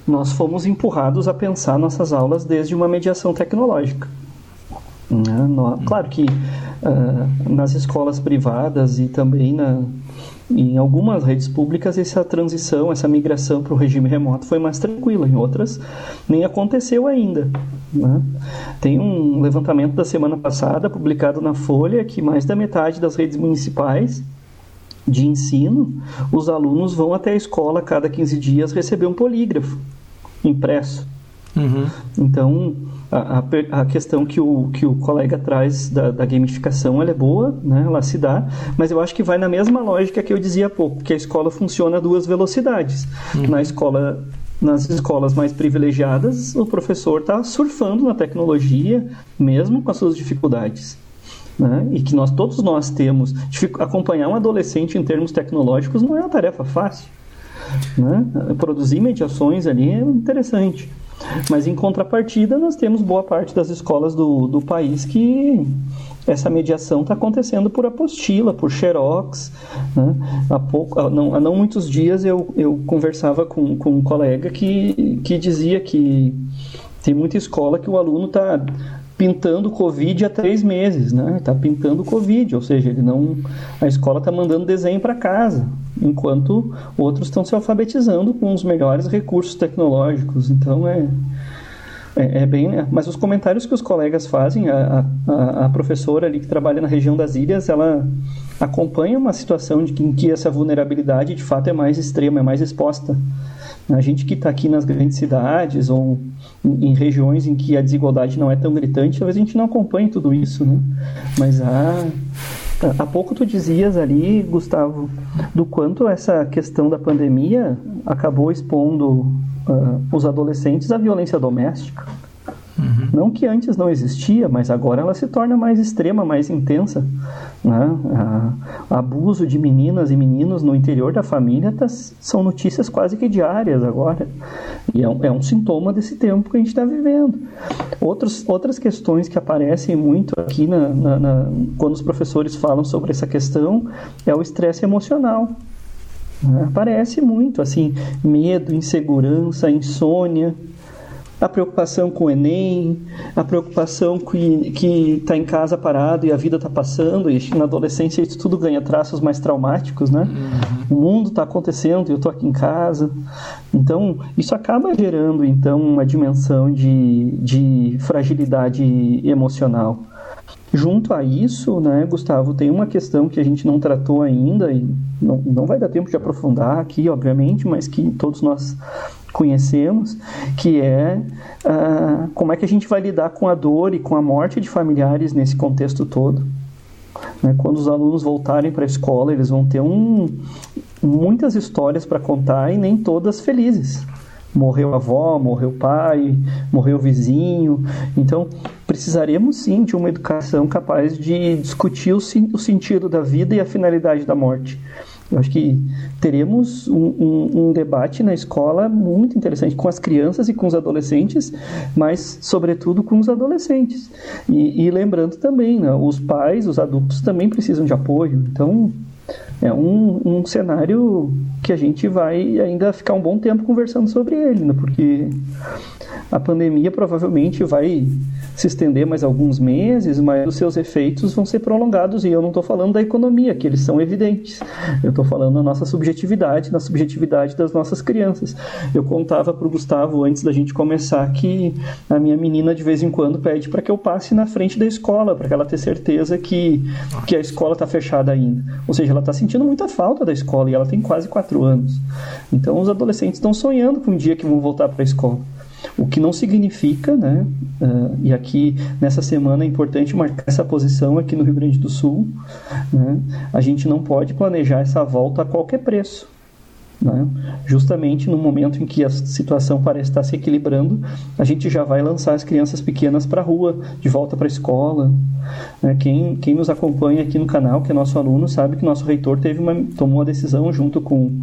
nós fomos empurrados a pensar nossas aulas desde uma mediação tecnológica. Né? Claro que uh, nas escolas privadas e também na, em algumas redes públicas essa transição, essa migração para o regime remoto foi mais tranquila, em outras nem aconteceu ainda. Né? Tem um levantamento da semana passada publicado na Folha que mais da metade das redes municipais de ensino, os alunos vão até a escola a cada 15 dias receber um polígrafo impresso. Uhum. Então, a, a, a, questão que o, que o colega traz da, da gamificação ela é boa, né? ela se dá, mas eu acho que vai na mesma lógica que eu dizia há pouco, que a escola funciona a duas velocidades. Uhum. Na escola nas escolas mais privilegiadas, o professor está surfando na tecnologia, mesmo com as suas dificuldades né? e que nós todos nós temos, acompanhar um adolescente em termos tecnológicos não é uma tarefa fácil. Né? Produzir mediações ali é interessante. Mas em contrapartida, nós temos boa parte das escolas do, do país que essa mediação está acontecendo por apostila, por xerox. Né? Há, pouco, há, não, há não muitos dias eu, eu conversava com, com um colega que, que dizia que tem muita escola que o aluno está pintando Covid há três meses, né? Está pintando Covid, ou seja, ele não, a escola está mandando desenho para casa, enquanto outros estão se alfabetizando com os melhores recursos tecnológicos. Então é É, é, bem, né? mas os comentários que os colegas fazem, a, a, a, professora ali que trabalha na região das ilhas, ela acompanha uma situação de em que essa vulnerabilidade de fato é mais extrema, é mais exposta. A gente que está aqui nas grandes cidades ou em, regiões em que a desigualdade não é tão gritante, talvez a gente não acompanhe tudo isso, né? Mas há, há pouco tu dizias ali, Gustavo, do quanto essa questão da pandemia acabou expondo uh, os adolescentes à violência doméstica. Uhum. Não que antes não existia, mas agora ela se torna mais extrema, mais intensa. Né? abuso de meninas e meninos no interior da família tá, são notícias quase que diárias agora. E é um, é um sintoma desse tempo que a gente está vivendo. Outros, outras questões que aparecem muito aqui na, na, na, quando os professores falam sobre essa questão é o estresse emocional. Né? Aparece muito, assim, medo, insegurança, insônia a preocupação com o Enem, a preocupação que está em casa parado e a vida está passando, e na adolescência isso tudo ganha traços mais traumáticos, né? Uhum. O mundo está acontecendo e eu estou aqui em casa. Então, isso acaba gerando, então, uma dimensão de, de fragilidade emocional. Junto a isso, né, Gustavo, tem uma questão que a gente não tratou ainda e não, não vai dar tempo de aprofundar aqui, obviamente, mas que todos nós conhecemos, que é uh, como é que a gente vai lidar com a dor e com a morte de familiares nesse contexto todo. Né? Quando os alunos voltarem para a escola, eles vão ter um, muitas histórias para contar e nem todas felizes. Morreu a avó, morreu o pai, morreu o vizinho. Então, precisaremos sim de uma educação capaz de discutir o, o sentido da vida e a finalidade da morte. Eu acho que teremos um, um, um, debate na escola muito interessante com as crianças e com os adolescentes, mas, sobretudo, com os adolescentes. E, e lembrando também, né, os pais, os adultos também precisam de apoio. Então, é um, um cenário que a gente vai ainda ficar um bom tempo conversando sobre ele, né, porque a pandemia provavelmente vai se estender mais alguns meses, mas os seus efeitos vão ser prolongados. E eu não estou falando da economia, que eles são evidentes. Eu estou falando da nossa subjetividade, da subjetividade das nossas crianças. Eu contava para o Gustavo antes da gente começar que a minha menina de vez em quando pede para que eu passe na frente da escola, para ela ter certeza que, que a escola está fechada ainda. Ou seja, ela está sentindo muita falta da escola e ela tem quase quatro anos. Então os adolescentes estão sonhando com um dia que vão voltar para a escola. O que não significa, né, uh, e aqui nessa semana é importante marcar essa posição aqui no Rio Grande do Sul, né, a gente não pode planejar essa volta a qualquer preço. Né? Justamente no momento em que a situação parece estar se equilibrando, a gente já vai lançar as crianças pequenas para a rua, de volta para a escola. Né? Quem, quem nos acompanha aqui no canal, que é nosso aluno, sabe que nosso reitor teve uma, tomou uma decisão junto com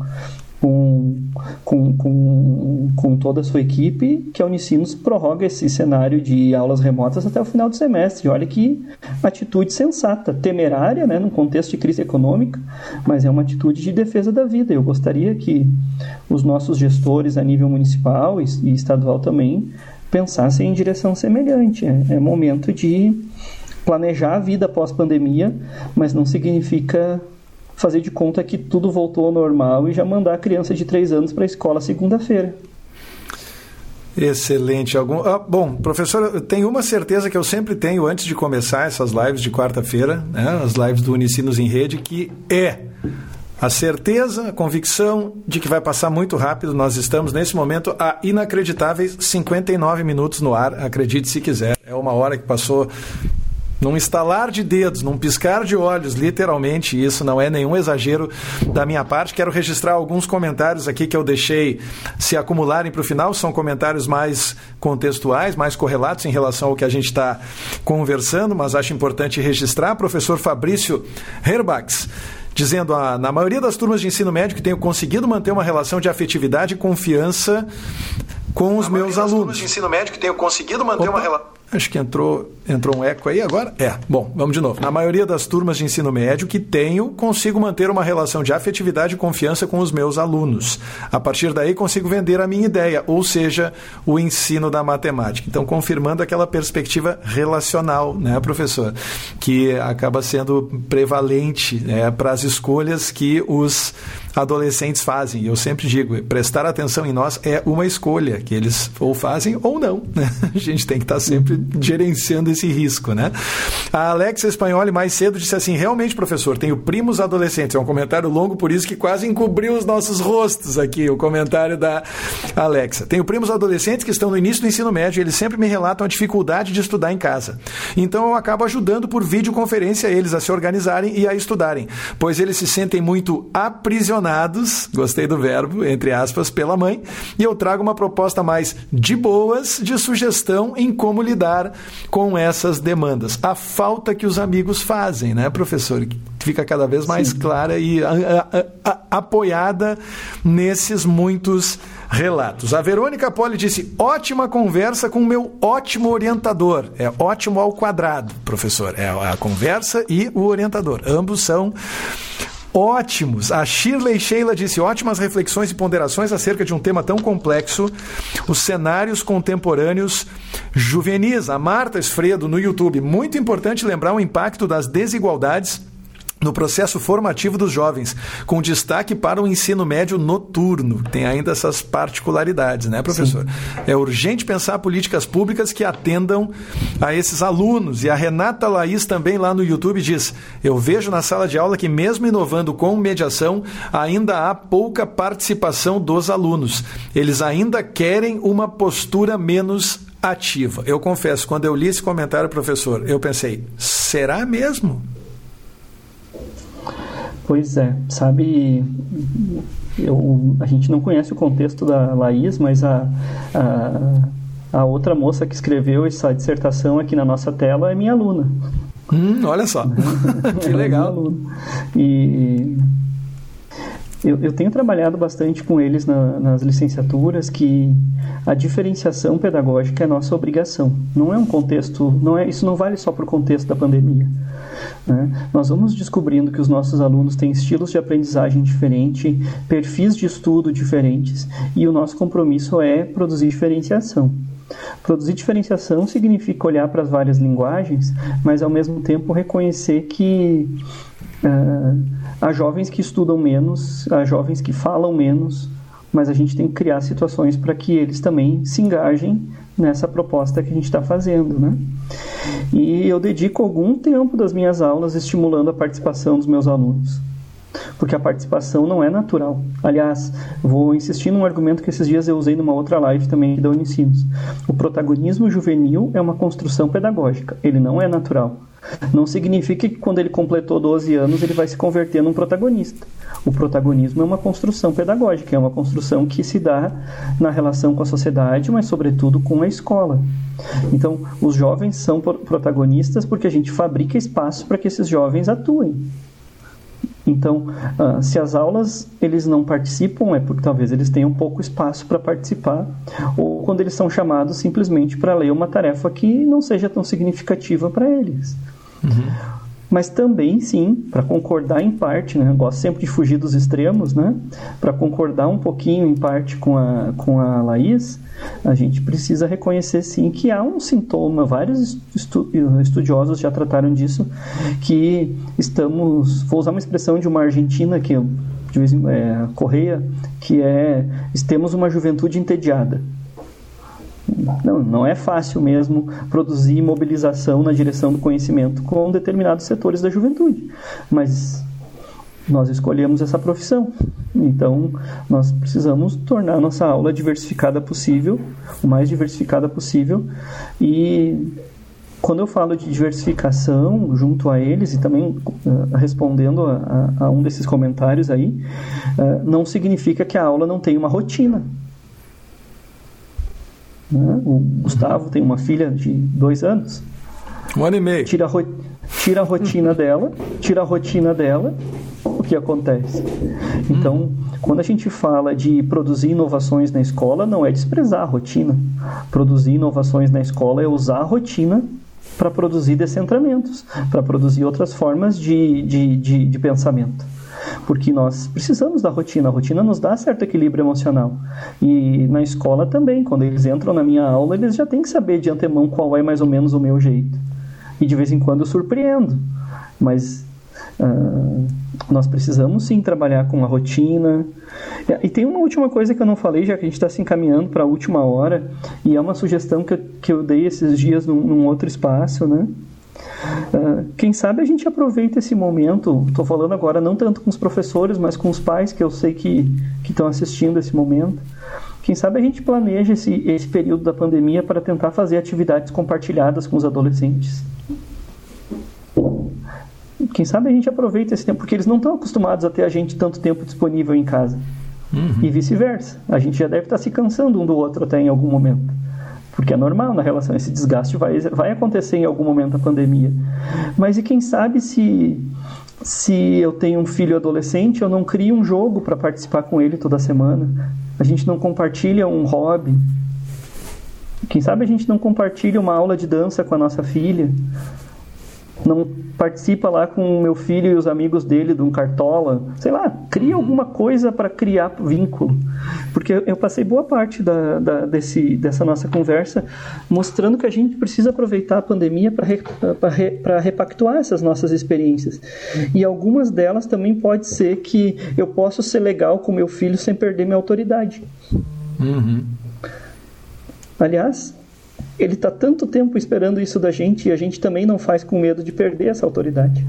com, com, com, com toda a sua equipe, que a Unicinos prorroga esse cenário de aulas remotas até o final do semestre. Olha que atitude sensata, temerária, né, num contexto de crise econômica, mas é uma atitude de defesa da vida. Eu gostaria que os nossos gestores a nível municipal e, estadual também pensassem em direção semelhante. É, é momento de planejar a vida pós-pandemia, mas não significa fazer de conta que tudo voltou ao normal e já mandar a criança de 3 anos para a escola segunda-feira. Excelente. Algum... Ah, bom, professor, tenho uma certeza que eu sempre tenho antes de começar essas lives de quarta-feira, né, as lives do Unicinos em Rede, que é a certeza, a convicção de que vai passar muito rápido. Nós estamos, nesse momento, a inacreditáveis 59 minutos no ar, acredite se quiser. É uma hora que passou num estalar de dedos, num piscar de olhos, literalmente, isso não é nenhum exagero da minha parte. Quero registrar alguns comentários aqui que eu deixei se acumularem para o final, são comentários mais contextuais, mais correlatos em relação ao que a gente está conversando, mas acho importante registrar. Professor Fabrício Herbax dizendo a, na maioria das turmas de ensino médio que tenho conseguido manter uma relação de afetividade e confiança com os meus alunos. de ensino médio que tenho conseguido manter Opa. uma relação Acho que entrou, entrou um eco aí agora? É. Bom, vamos de novo. Na maioria das turmas de ensino médio que tenho, consigo manter uma relação de afetividade e confiança com os meus alunos. A partir daí, consigo vender a minha ideia, ou seja, o ensino da matemática. Então, confirmando aquela perspectiva relacional, né, professor? Que acaba sendo prevalente né, para as escolhas que os adolescentes fazem. Eu sempre digo, prestar atenção em nós é uma escolha, que eles ou fazem ou não. Né? A gente tem que estar sempre gerenciando esse risco, né? A Alexa Espanholi mais cedo disse assim, realmente, professor, tenho primos adolescentes. É um comentário longo, por isso que quase encobriu os nossos rostos aqui, o comentário da Alexa. Tenho primos adolescentes que estão no início do ensino médio e eles sempre me relatam a dificuldade de estudar em casa. Então eu acabo ajudando por videoconferência eles a se organizarem e a estudarem, pois eles se sentem muito aprisionados, gostei do verbo, entre aspas, pela mãe, e eu trago uma proposta mais de boas de sugestão em como lidar com essas demandas. A falta que os amigos fazem, né, professor? Fica cada vez mais Sim. clara e a, a, a, apoiada nesses muitos relatos. A Verônica Poli disse: ótima conversa com o meu ótimo orientador. É ótimo ao quadrado, professor. É a conversa e o orientador. Ambos são ótimos. A Shirley Sheila disse ótimas reflexões e ponderações acerca de um tema tão complexo, os cenários contemporâneos juvenis. A Marta Esfredo no YouTube. Muito importante lembrar o impacto das desigualdades no processo formativo dos jovens, com destaque para o ensino médio noturno. Tem ainda essas particularidades, né, professor? Sim. É urgente pensar políticas públicas que atendam a esses alunos. E a Renata Laís também lá no YouTube diz: Eu vejo na sala de aula que, mesmo inovando com mediação, ainda há pouca participação dos alunos. Eles ainda querem uma postura menos ativa. Eu confesso, quando eu li esse comentário, professor, eu pensei: será mesmo? Pois é, sabe, eu, a gente não conhece o contexto da Laís, mas a, a, a outra moça que escreveu essa dissertação aqui na nossa tela é minha aluna. Hum, olha só, que legal. É e eu, eu, tenho trabalhado bastante com eles na, nas licenciaturas que a diferenciação pedagógica é nossa obrigação. Não é um contexto, não é, isso não vale só para o contexto da pandemia. Né? Nós vamos descobrindo que os nossos alunos têm estilos de aprendizagem diferentes, perfis de estudo diferentes, e o nosso compromisso é produzir diferenciação. Produzir diferenciação significa olhar para as várias linguagens, mas ao mesmo tempo reconhecer que uh, há jovens que estudam menos, há jovens que falam menos, mas a gente tem que criar situações para que eles também se engajem nessa proposta que a gente está fazendo, né? E eu dedico algum tempo das minhas aulas estimulando a participação dos meus alunos. Porque a participação não é natural. Aliás, vou insistir num argumento que esses dias eu usei numa outra live também da Unicinos. O protagonismo juvenil é uma construção pedagógica, ele não é natural. Não significa que quando ele completou 12 anos ele vai se converter num protagonista. O protagonismo é uma construção pedagógica, é uma construção que se dá na relação com a sociedade, mas sobretudo com a escola. Então, os jovens são protagonistas porque a gente fabrica espaço para que esses jovens atuem. Então, uh, se as aulas eles não participam, é porque talvez eles tenham pouco espaço para participar, ou quando eles são chamados simplesmente para ler uma tarefa que não seja tão significativa para eles. Uhum mas também sim, para concordar em parte, né? Eu gosto sempre de fugir dos extremos, né? Para concordar um pouquinho em parte com a, com a Laís, a gente precisa reconhecer sim que há um sintoma, vários estu estudiosos já trataram disso, que estamos, vou usar uma expressão de uma argentina que de vez em, é, Correia, que é temos uma juventude entediada. Não, não é fácil mesmo produzir mobilização na direção do conhecimento com determinados setores da juventude. Mas nós escolhemos essa profissão. Então, nós precisamos tornar a nossa aula diversificada possível, o mais diversificada possível. E quando eu falo de diversificação junto a eles e também uh, respondendo a, a, um desses comentários aí, uh, não significa que a aula não tenha uma rotina. Né? O Gustavo tem uma filha de dois anos. Um ano e meio. Tira a, tira a rotina dela, tira a rotina dela, o que acontece? Então, quando a gente fala de produzir inovações na escola, não é desprezar a rotina. Produzir inovações na escola é usar a rotina para produzir descentramentos, para produzir outras formas de, de, de, de pensamento porque nós precisamos da rotina. A rotina nos dá certo equilíbrio emocional. E na escola também, quando eles entram na minha aula, eles já têm que saber de antemão qual é mais ou menos o meu jeito. E de vez em quando eu surpreendo. Mas Uh, nós precisamos sim trabalhar com a rotina. E tem uma última coisa que eu não falei, já que a gente está se encaminhando para a última hora, e é uma sugestão que eu, que eu dei esses dias num, num outro espaço, né? Uh, quem sabe a gente aproveita esse momento, estou falando agora não tanto com os professores, mas com os pais que eu sei que estão assistindo esse momento. Quem sabe a gente planeja esse, esse período da pandemia para tentar fazer atividades compartilhadas com os adolescentes. Quem sabe a gente aproveita esse tempo, porque eles não estão acostumados a ter a gente tanto tempo disponível em casa. Uhum. E vice-versa. A gente já deve estar se cansando um do outro até em algum momento. Porque é normal na relação, esse desgaste vai, vai acontecer em algum momento da pandemia. Mas e quem sabe se, se eu tenho um filho adolescente, eu não crio um jogo para participar com ele toda semana? A gente não compartilha um hobby? Quem sabe a gente não compartilha uma aula de dança com a nossa filha? Não participa lá com o meu filho e os amigos dele de um cartola, sei lá, cria uhum. alguma coisa para criar vínculo. Porque eu passei boa parte da, da, desse, dessa nossa conversa mostrando que a gente precisa aproveitar a pandemia para re, re, repactuar essas nossas experiências. E algumas delas também pode ser que eu possa ser legal com meu filho sem perder minha autoridade. Uhum. Aliás, ele está tanto tempo esperando isso da gente e a gente também não faz com medo de perder essa autoridade.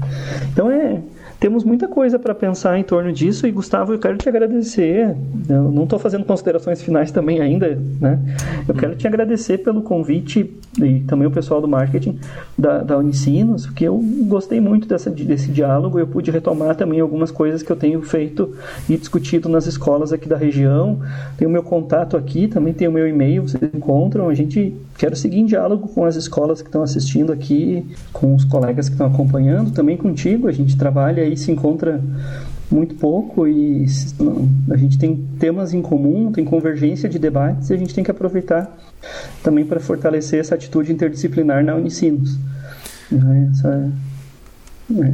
Então é temos muita coisa para pensar em torno disso e Gustavo, eu quero te agradecer. Eu não estou fazendo considerações finais também ainda, né? Eu quero te agradecer pelo convite e também o pessoal do marketing da, da Unicinos, porque eu gostei muito dessa, desse diálogo. Eu pude retomar também algumas coisas que eu tenho feito e discutido nas escolas aqui da região. Tenho meu contato aqui, também tenho meu e-mail, vocês encontram. A gente quer seguir em diálogo com as escolas que estão assistindo aqui, com os colegas que estão acompanhando, também contigo. A gente trabalha aí se encontra muito pouco e a gente tem temas em comum, tem convergência de debates e a gente tem que aproveitar também para fortalecer essa atitude interdisciplinar na Unicinos. Essa,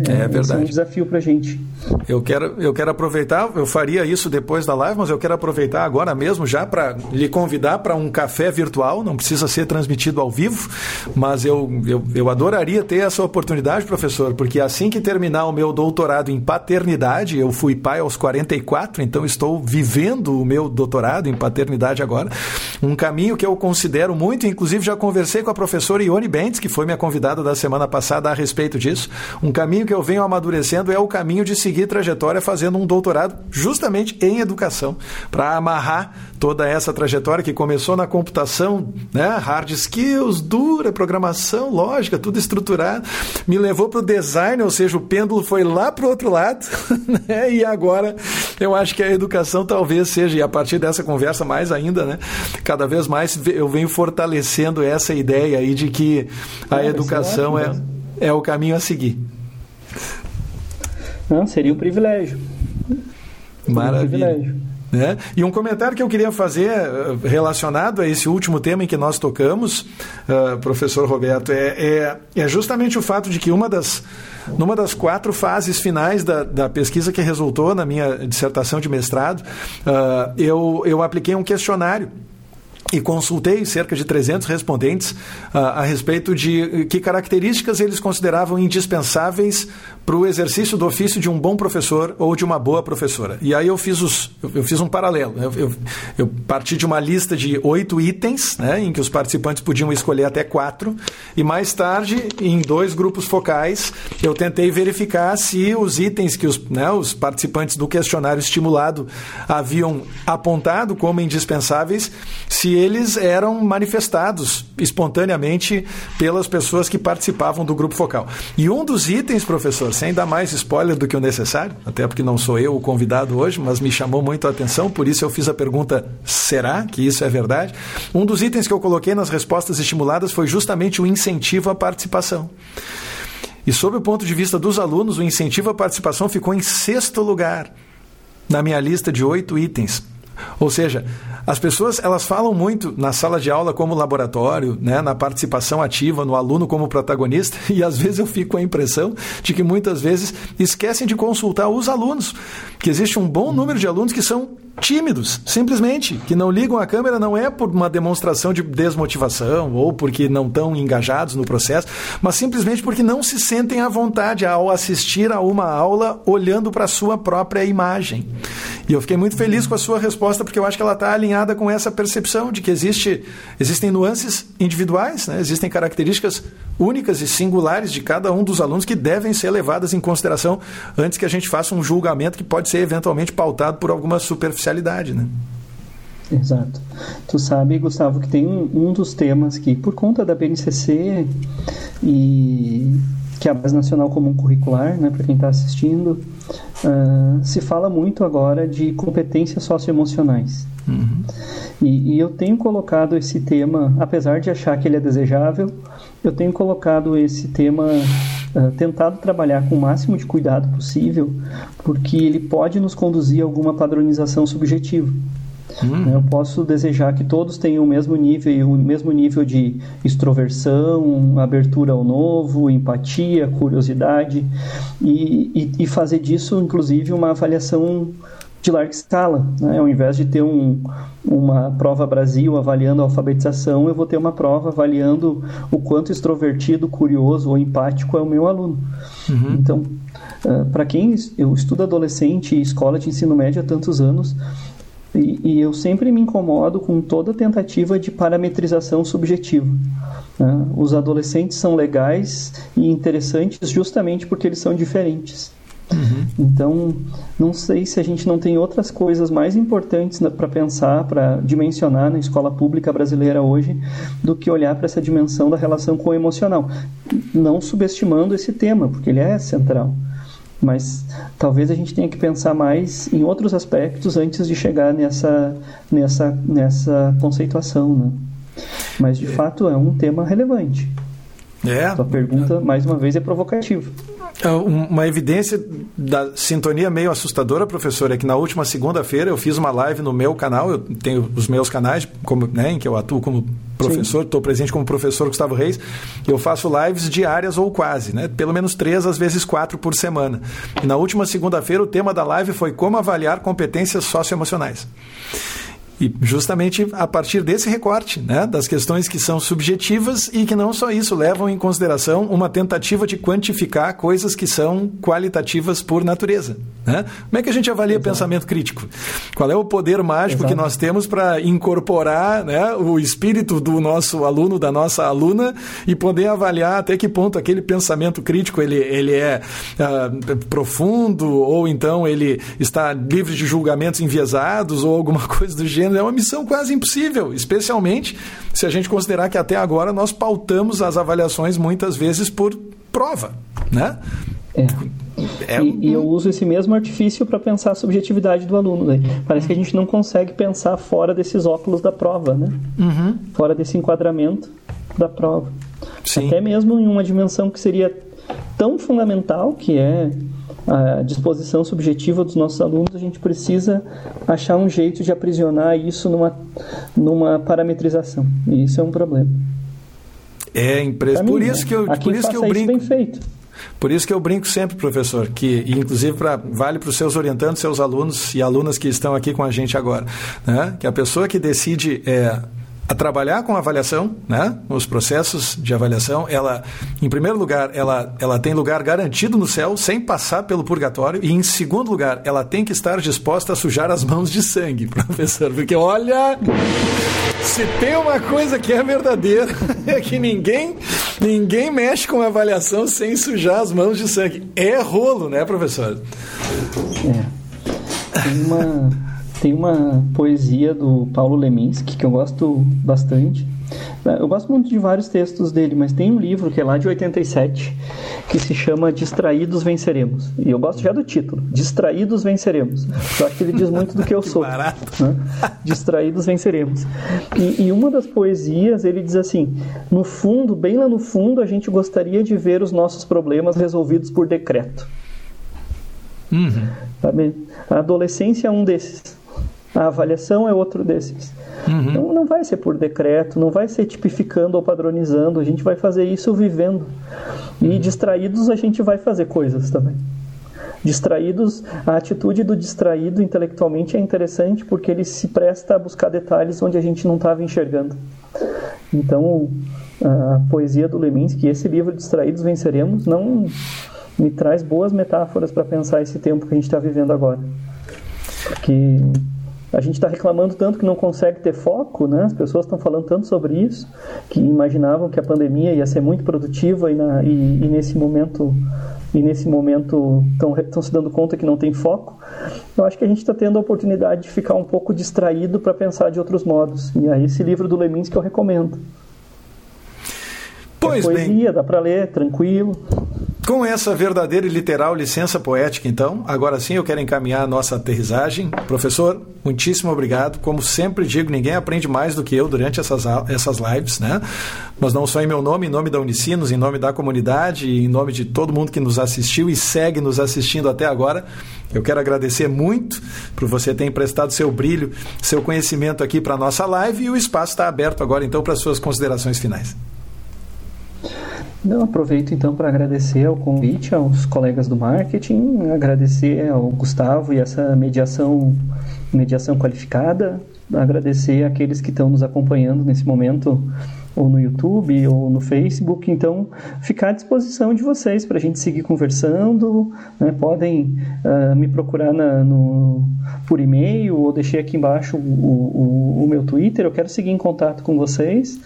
é, é verdade. é um desafio para a gente. Eu quero, eu quero aproveitar, eu faria isso depois da live, mas eu quero aproveitar agora mesmo já para lhe convidar para um café virtual, não precisa ser transmitido ao vivo, mas eu, eu, eu adoraria ter essa oportunidade, professor, porque assim que terminar o meu doutorado em paternidade, eu fui pai aos 44, então estou vivendo o meu doutorado em paternidade agora, um caminho que eu considero muito, inclusive já conversei com a professora Ione Bentes, que foi minha convidada da semana passada a respeito disso, um caminho caminho que eu venho amadurecendo é o caminho de seguir trajetória fazendo um doutorado justamente em educação, para amarrar toda essa trajetória que começou na computação, né, hard skills, dura, programação, lógica, tudo estruturado, me levou para o design, ou seja, o pêndulo foi lá para o outro lado, né, e agora eu acho que a educação talvez seja, e a partir dessa conversa mais ainda, né, cada vez mais eu venho fortalecendo essa ideia aí de que a educação é, é o caminho a seguir. Não, seria um privilégio. Maravilha. Um privilégio. Né? E um comentário que eu queria fazer eh, relacionado a esse último tema em que nós tocamos, uh, professor Roberto, é, é, é, justamente o fato de que uma das, numa das quatro fases finais da, da pesquisa que resultou na minha dissertação de mestrado, uh, eu, eu apliquei um questionário e consultei cerca de 300 respondentes uh, a respeito de que características eles consideravam indispensáveis para o exercício do ofício de um bom professor ou de uma boa professora. E aí eu fiz, os, eu fiz um paralelo. Eu, eu, eu parti de uma lista de oito itens, né, em que os participantes podiam escolher até quatro, e mais tarde, em dois grupos focais, eu tentei verificar se os itens que os, né, os participantes do questionário estimulado haviam apontado como indispensáveis, se eles eram manifestados espontaneamente pelas pessoas que participavam do grupo focal. E um dos itens, professor, sem dar mais spoiler do que o necessário, até porque não sou eu o convidado hoje, mas me chamou muito a atenção, por isso eu fiz a pergunta: será que isso é verdade? Um dos itens que eu coloquei nas respostas estimuladas foi justamente o incentivo à participação. E sob o ponto de vista dos alunos, o incentivo à participação ficou em sexto lugar na minha lista de oito itens. Ou seja, as pessoas elas falam muito na sala de aula como laboratório, né, na participação ativa, no aluno como protagonista, e às vezes eu fico com a impressão de que muitas vezes esquecem de consultar os alunos, que existe um bom número de alunos que são tímidos, simplesmente, que não ligam a câmera não é por uma demonstração de desmotivação ou porque não estão engajados no processo, mas simplesmente porque não se sentem à vontade ao assistir a uma aula olhando para a sua própria imagem. E eu fiquei muito feliz com a sua resposta porque eu acho que ela está alinhada com essa percepção de que existe, existem nuances individuais, né? existem características únicas e singulares de cada um dos alunos que devem ser levadas em consideração antes que a gente faça um julgamento que pode ser eventualmente pautado por alguma superficialidade, né? Exato. Tu sabe, Gustavo, que tem um, um dos temas que, por conta da BNCC e que é a Base Nacional Comum Curricular, né, para quem está assistindo, uh, se fala muito agora de competências socioemocionais. Uhum. E, e, eu tenho colocado esse tema, apesar de achar que ele é desejável, eu tenho colocado esse tema, uh, tentado trabalhar com o máximo de cuidado possível, porque ele pode nos conduzir a alguma padronização subjetiva. Hum. Eu posso desejar que todos tenham o mesmo nível, o mesmo nível de extroversão, abertura ao novo, empatia, curiosidade e, e, e fazer disso, inclusive, uma avaliação de larga escala. Né? Ao invés de ter um, uma prova Brasil avaliando a alfabetização, eu vou ter uma prova avaliando o quanto extrovertido, curioso ou empático é o meu aluno. Uhum. Então, uh, para quem eu estudo adolescente e escola de ensino médio há tantos anos, e, e, eu sempre me incomodo com toda tentativa de parametrização subjetiva. Né? Os adolescentes são legais e interessantes justamente porque eles são diferentes. Uhum. Então, não sei se a gente não tem outras coisas mais importantes para pensar, para dimensionar na escola pública brasileira hoje, do que olhar para essa dimensão da relação com o emocional. Não subestimando esse tema, porque ele é central. Mas talvez a gente tenha que pensar mais em outros aspectos antes de chegar nessa, nessa, nessa conceituação. Né? Mas de é. fato é um tema relevante. É. A pergunta, mais uma vez, é provocativa. É, uma evidência da sintonia meio assustadora, professor, é que na última segunda-feira eu fiz uma live no meu canal, eu tenho os meus canais como, né, em que eu atuo como professor, estou presente como professor Gustavo Reis, eu faço lives diárias ou quase, né, pelo menos três, às vezes quatro por semana. E na última segunda-feira o tema da live foi como avaliar competências socioemocionais. E justamente a partir desse recorte, né, das questões que são subjetivas e que não só isso levam em consideração uma tentativa de quantificar coisas que são qualitativas por natureza. Né? Como é que a gente avalia Exato. pensamento crítico? Qual é o poder mágico Exato. que nós temos para incorporar né, o espírito do nosso aluno, da nossa aluna e poder avaliar até que ponto aquele pensamento crítico ele, ele é uh, profundo ou então ele está livre de julgamentos enviesados ou alguma coisa do gênero é uma missão quase impossível, especialmente se a gente considerar que até agora nós pautamos as avaliações muitas vezes por prova, né? É. É e, e, eu uso esse mesmo artifício para pensar a subjetividade do aluno. Né? Parece que a gente não consegue pensar fora desses óculos da prova, né? Uhum. fora desse enquadramento da prova. Sim. Até mesmo em uma dimensão que seria tão fundamental, que é a disposição subjetiva dos nossos alunos, a gente precisa achar um jeito de aprisionar isso numa, numa parametrização. E isso é um problema. É impressionante. Por isso né? que eu, por isso que eu brinco. bem feito. Por isso que eu brinco sempre, professor, que inclusive pra, vale para os seus orientandos, seus alunos e alunas que estão aqui com a gente agora, né? que a pessoa que decide é, a trabalhar com avaliação, né? Os processos de avaliação, ela, em primeiro lugar, ela, ela tem lugar garantido no céu, sem passar pelo purgatório, e em segundo lugar, ela tem que estar disposta a sujar as mãos de sangue, professor, porque olha, se tem uma coisa que é verdadeira, é que ninguém, ninguém mexe com avaliação sem sujar as mãos de sangue. É rolo, né, professor? É. Uma tem uma poesia do Paulo Leminski que eu gosto bastante. Eu gosto muito de vários textos dele, mas tem um livro que é lá de 87 que se chama Distraídos Venceremos. E eu gosto já do título, Distraídos Venceremos. Eu acho que ele diz muito do que eu sou. Né? Distraídos Venceremos. E, e uma das poesias ele diz assim: no fundo, bem lá no fundo, a gente gostaria de ver os nossos problemas resolvidos por decreto. Uhum. A adolescência é um desses. A avaliação é outro desses. Uhum. Então, não vai ser por decreto, não vai ser tipificando ou padronizando, a gente vai fazer isso vivendo. E uhum. distraídos a gente vai fazer coisas também. Distraídos, a atitude do distraído intelectualmente é interessante porque ele se presta a buscar detalhes onde a gente não estava enxergando. Então, a poesia do Leminski, esse livro Distraídos Venceremos, não me traz boas metáforas para pensar esse tempo que a gente está vivendo agora. Porque a gente está reclamando tanto que não consegue ter foco, né? As pessoas estão falando tanto sobre isso que imaginavam que a pandemia ia ser muito produtiva e, na, e, e nesse momento e nesse momento estão se dando conta que não tem foco. Eu acho que a gente está tendo a oportunidade de ficar um pouco distraído para pensar de outros modos. E aí esse livro do Lemins que eu recomendo. Pois é poesia, bem. dá para ler tranquilo. Com essa verdadeira e literal licença poética, então, agora sim eu quero encaminhar a nossa aterrissagem. Professor, muitíssimo obrigado. Como sempre digo, ninguém aprende mais do que eu durante essas, essas lives, né? Mas não só em meu nome, em nome da Unicinos, em nome da comunidade, em nome de todo mundo que nos assistiu e segue nos assistindo até agora. Eu quero agradecer muito por você ter emprestado seu brilho, seu conhecimento aqui para a nossa live e o espaço está aberto agora, então, para suas considerações finais. Eu aproveito então para agradecer ao convite aos colegas do marketing, agradecer ao Gustavo e essa mediação, mediação qualificada, agradecer àqueles que estão nos acompanhando nesse momento ou no YouTube ou no Facebook. Então, ficar à disposição de vocês para a gente seguir conversando. Né? Podem uh, me procurar na, no, por e-mail ou deixei aqui embaixo o, o, o meu Twitter. Eu quero seguir em contato com vocês.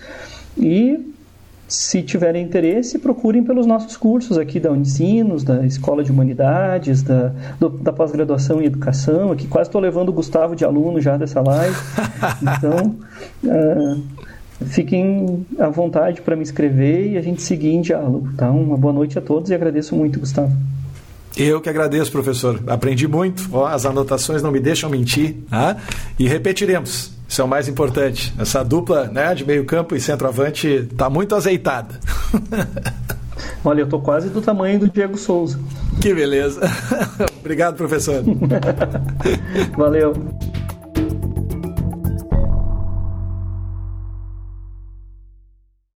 E se tiverem interesse, procurem pelos nossos cursos aqui da Unicinos, da Escola de Humanidades, da, do, da pós-graduação em Educação. Aqui quase estou levando o Gustavo de aluno já dessa live. Então, uh, fiquem à vontade para me escrever e a gente seguir em diálogo. Tá? Uma boa noite a todos e agradeço muito, Gustavo. Eu que agradeço, professor. Aprendi muito. Ó, as anotações não me deixam mentir. Tá? E repetiremos. Isso é o mais importante. Essa dupla né, de meio campo e centroavante está muito azeitada. Olha, eu tô quase do tamanho do Diego Souza. Que beleza. Obrigado, professor. Valeu.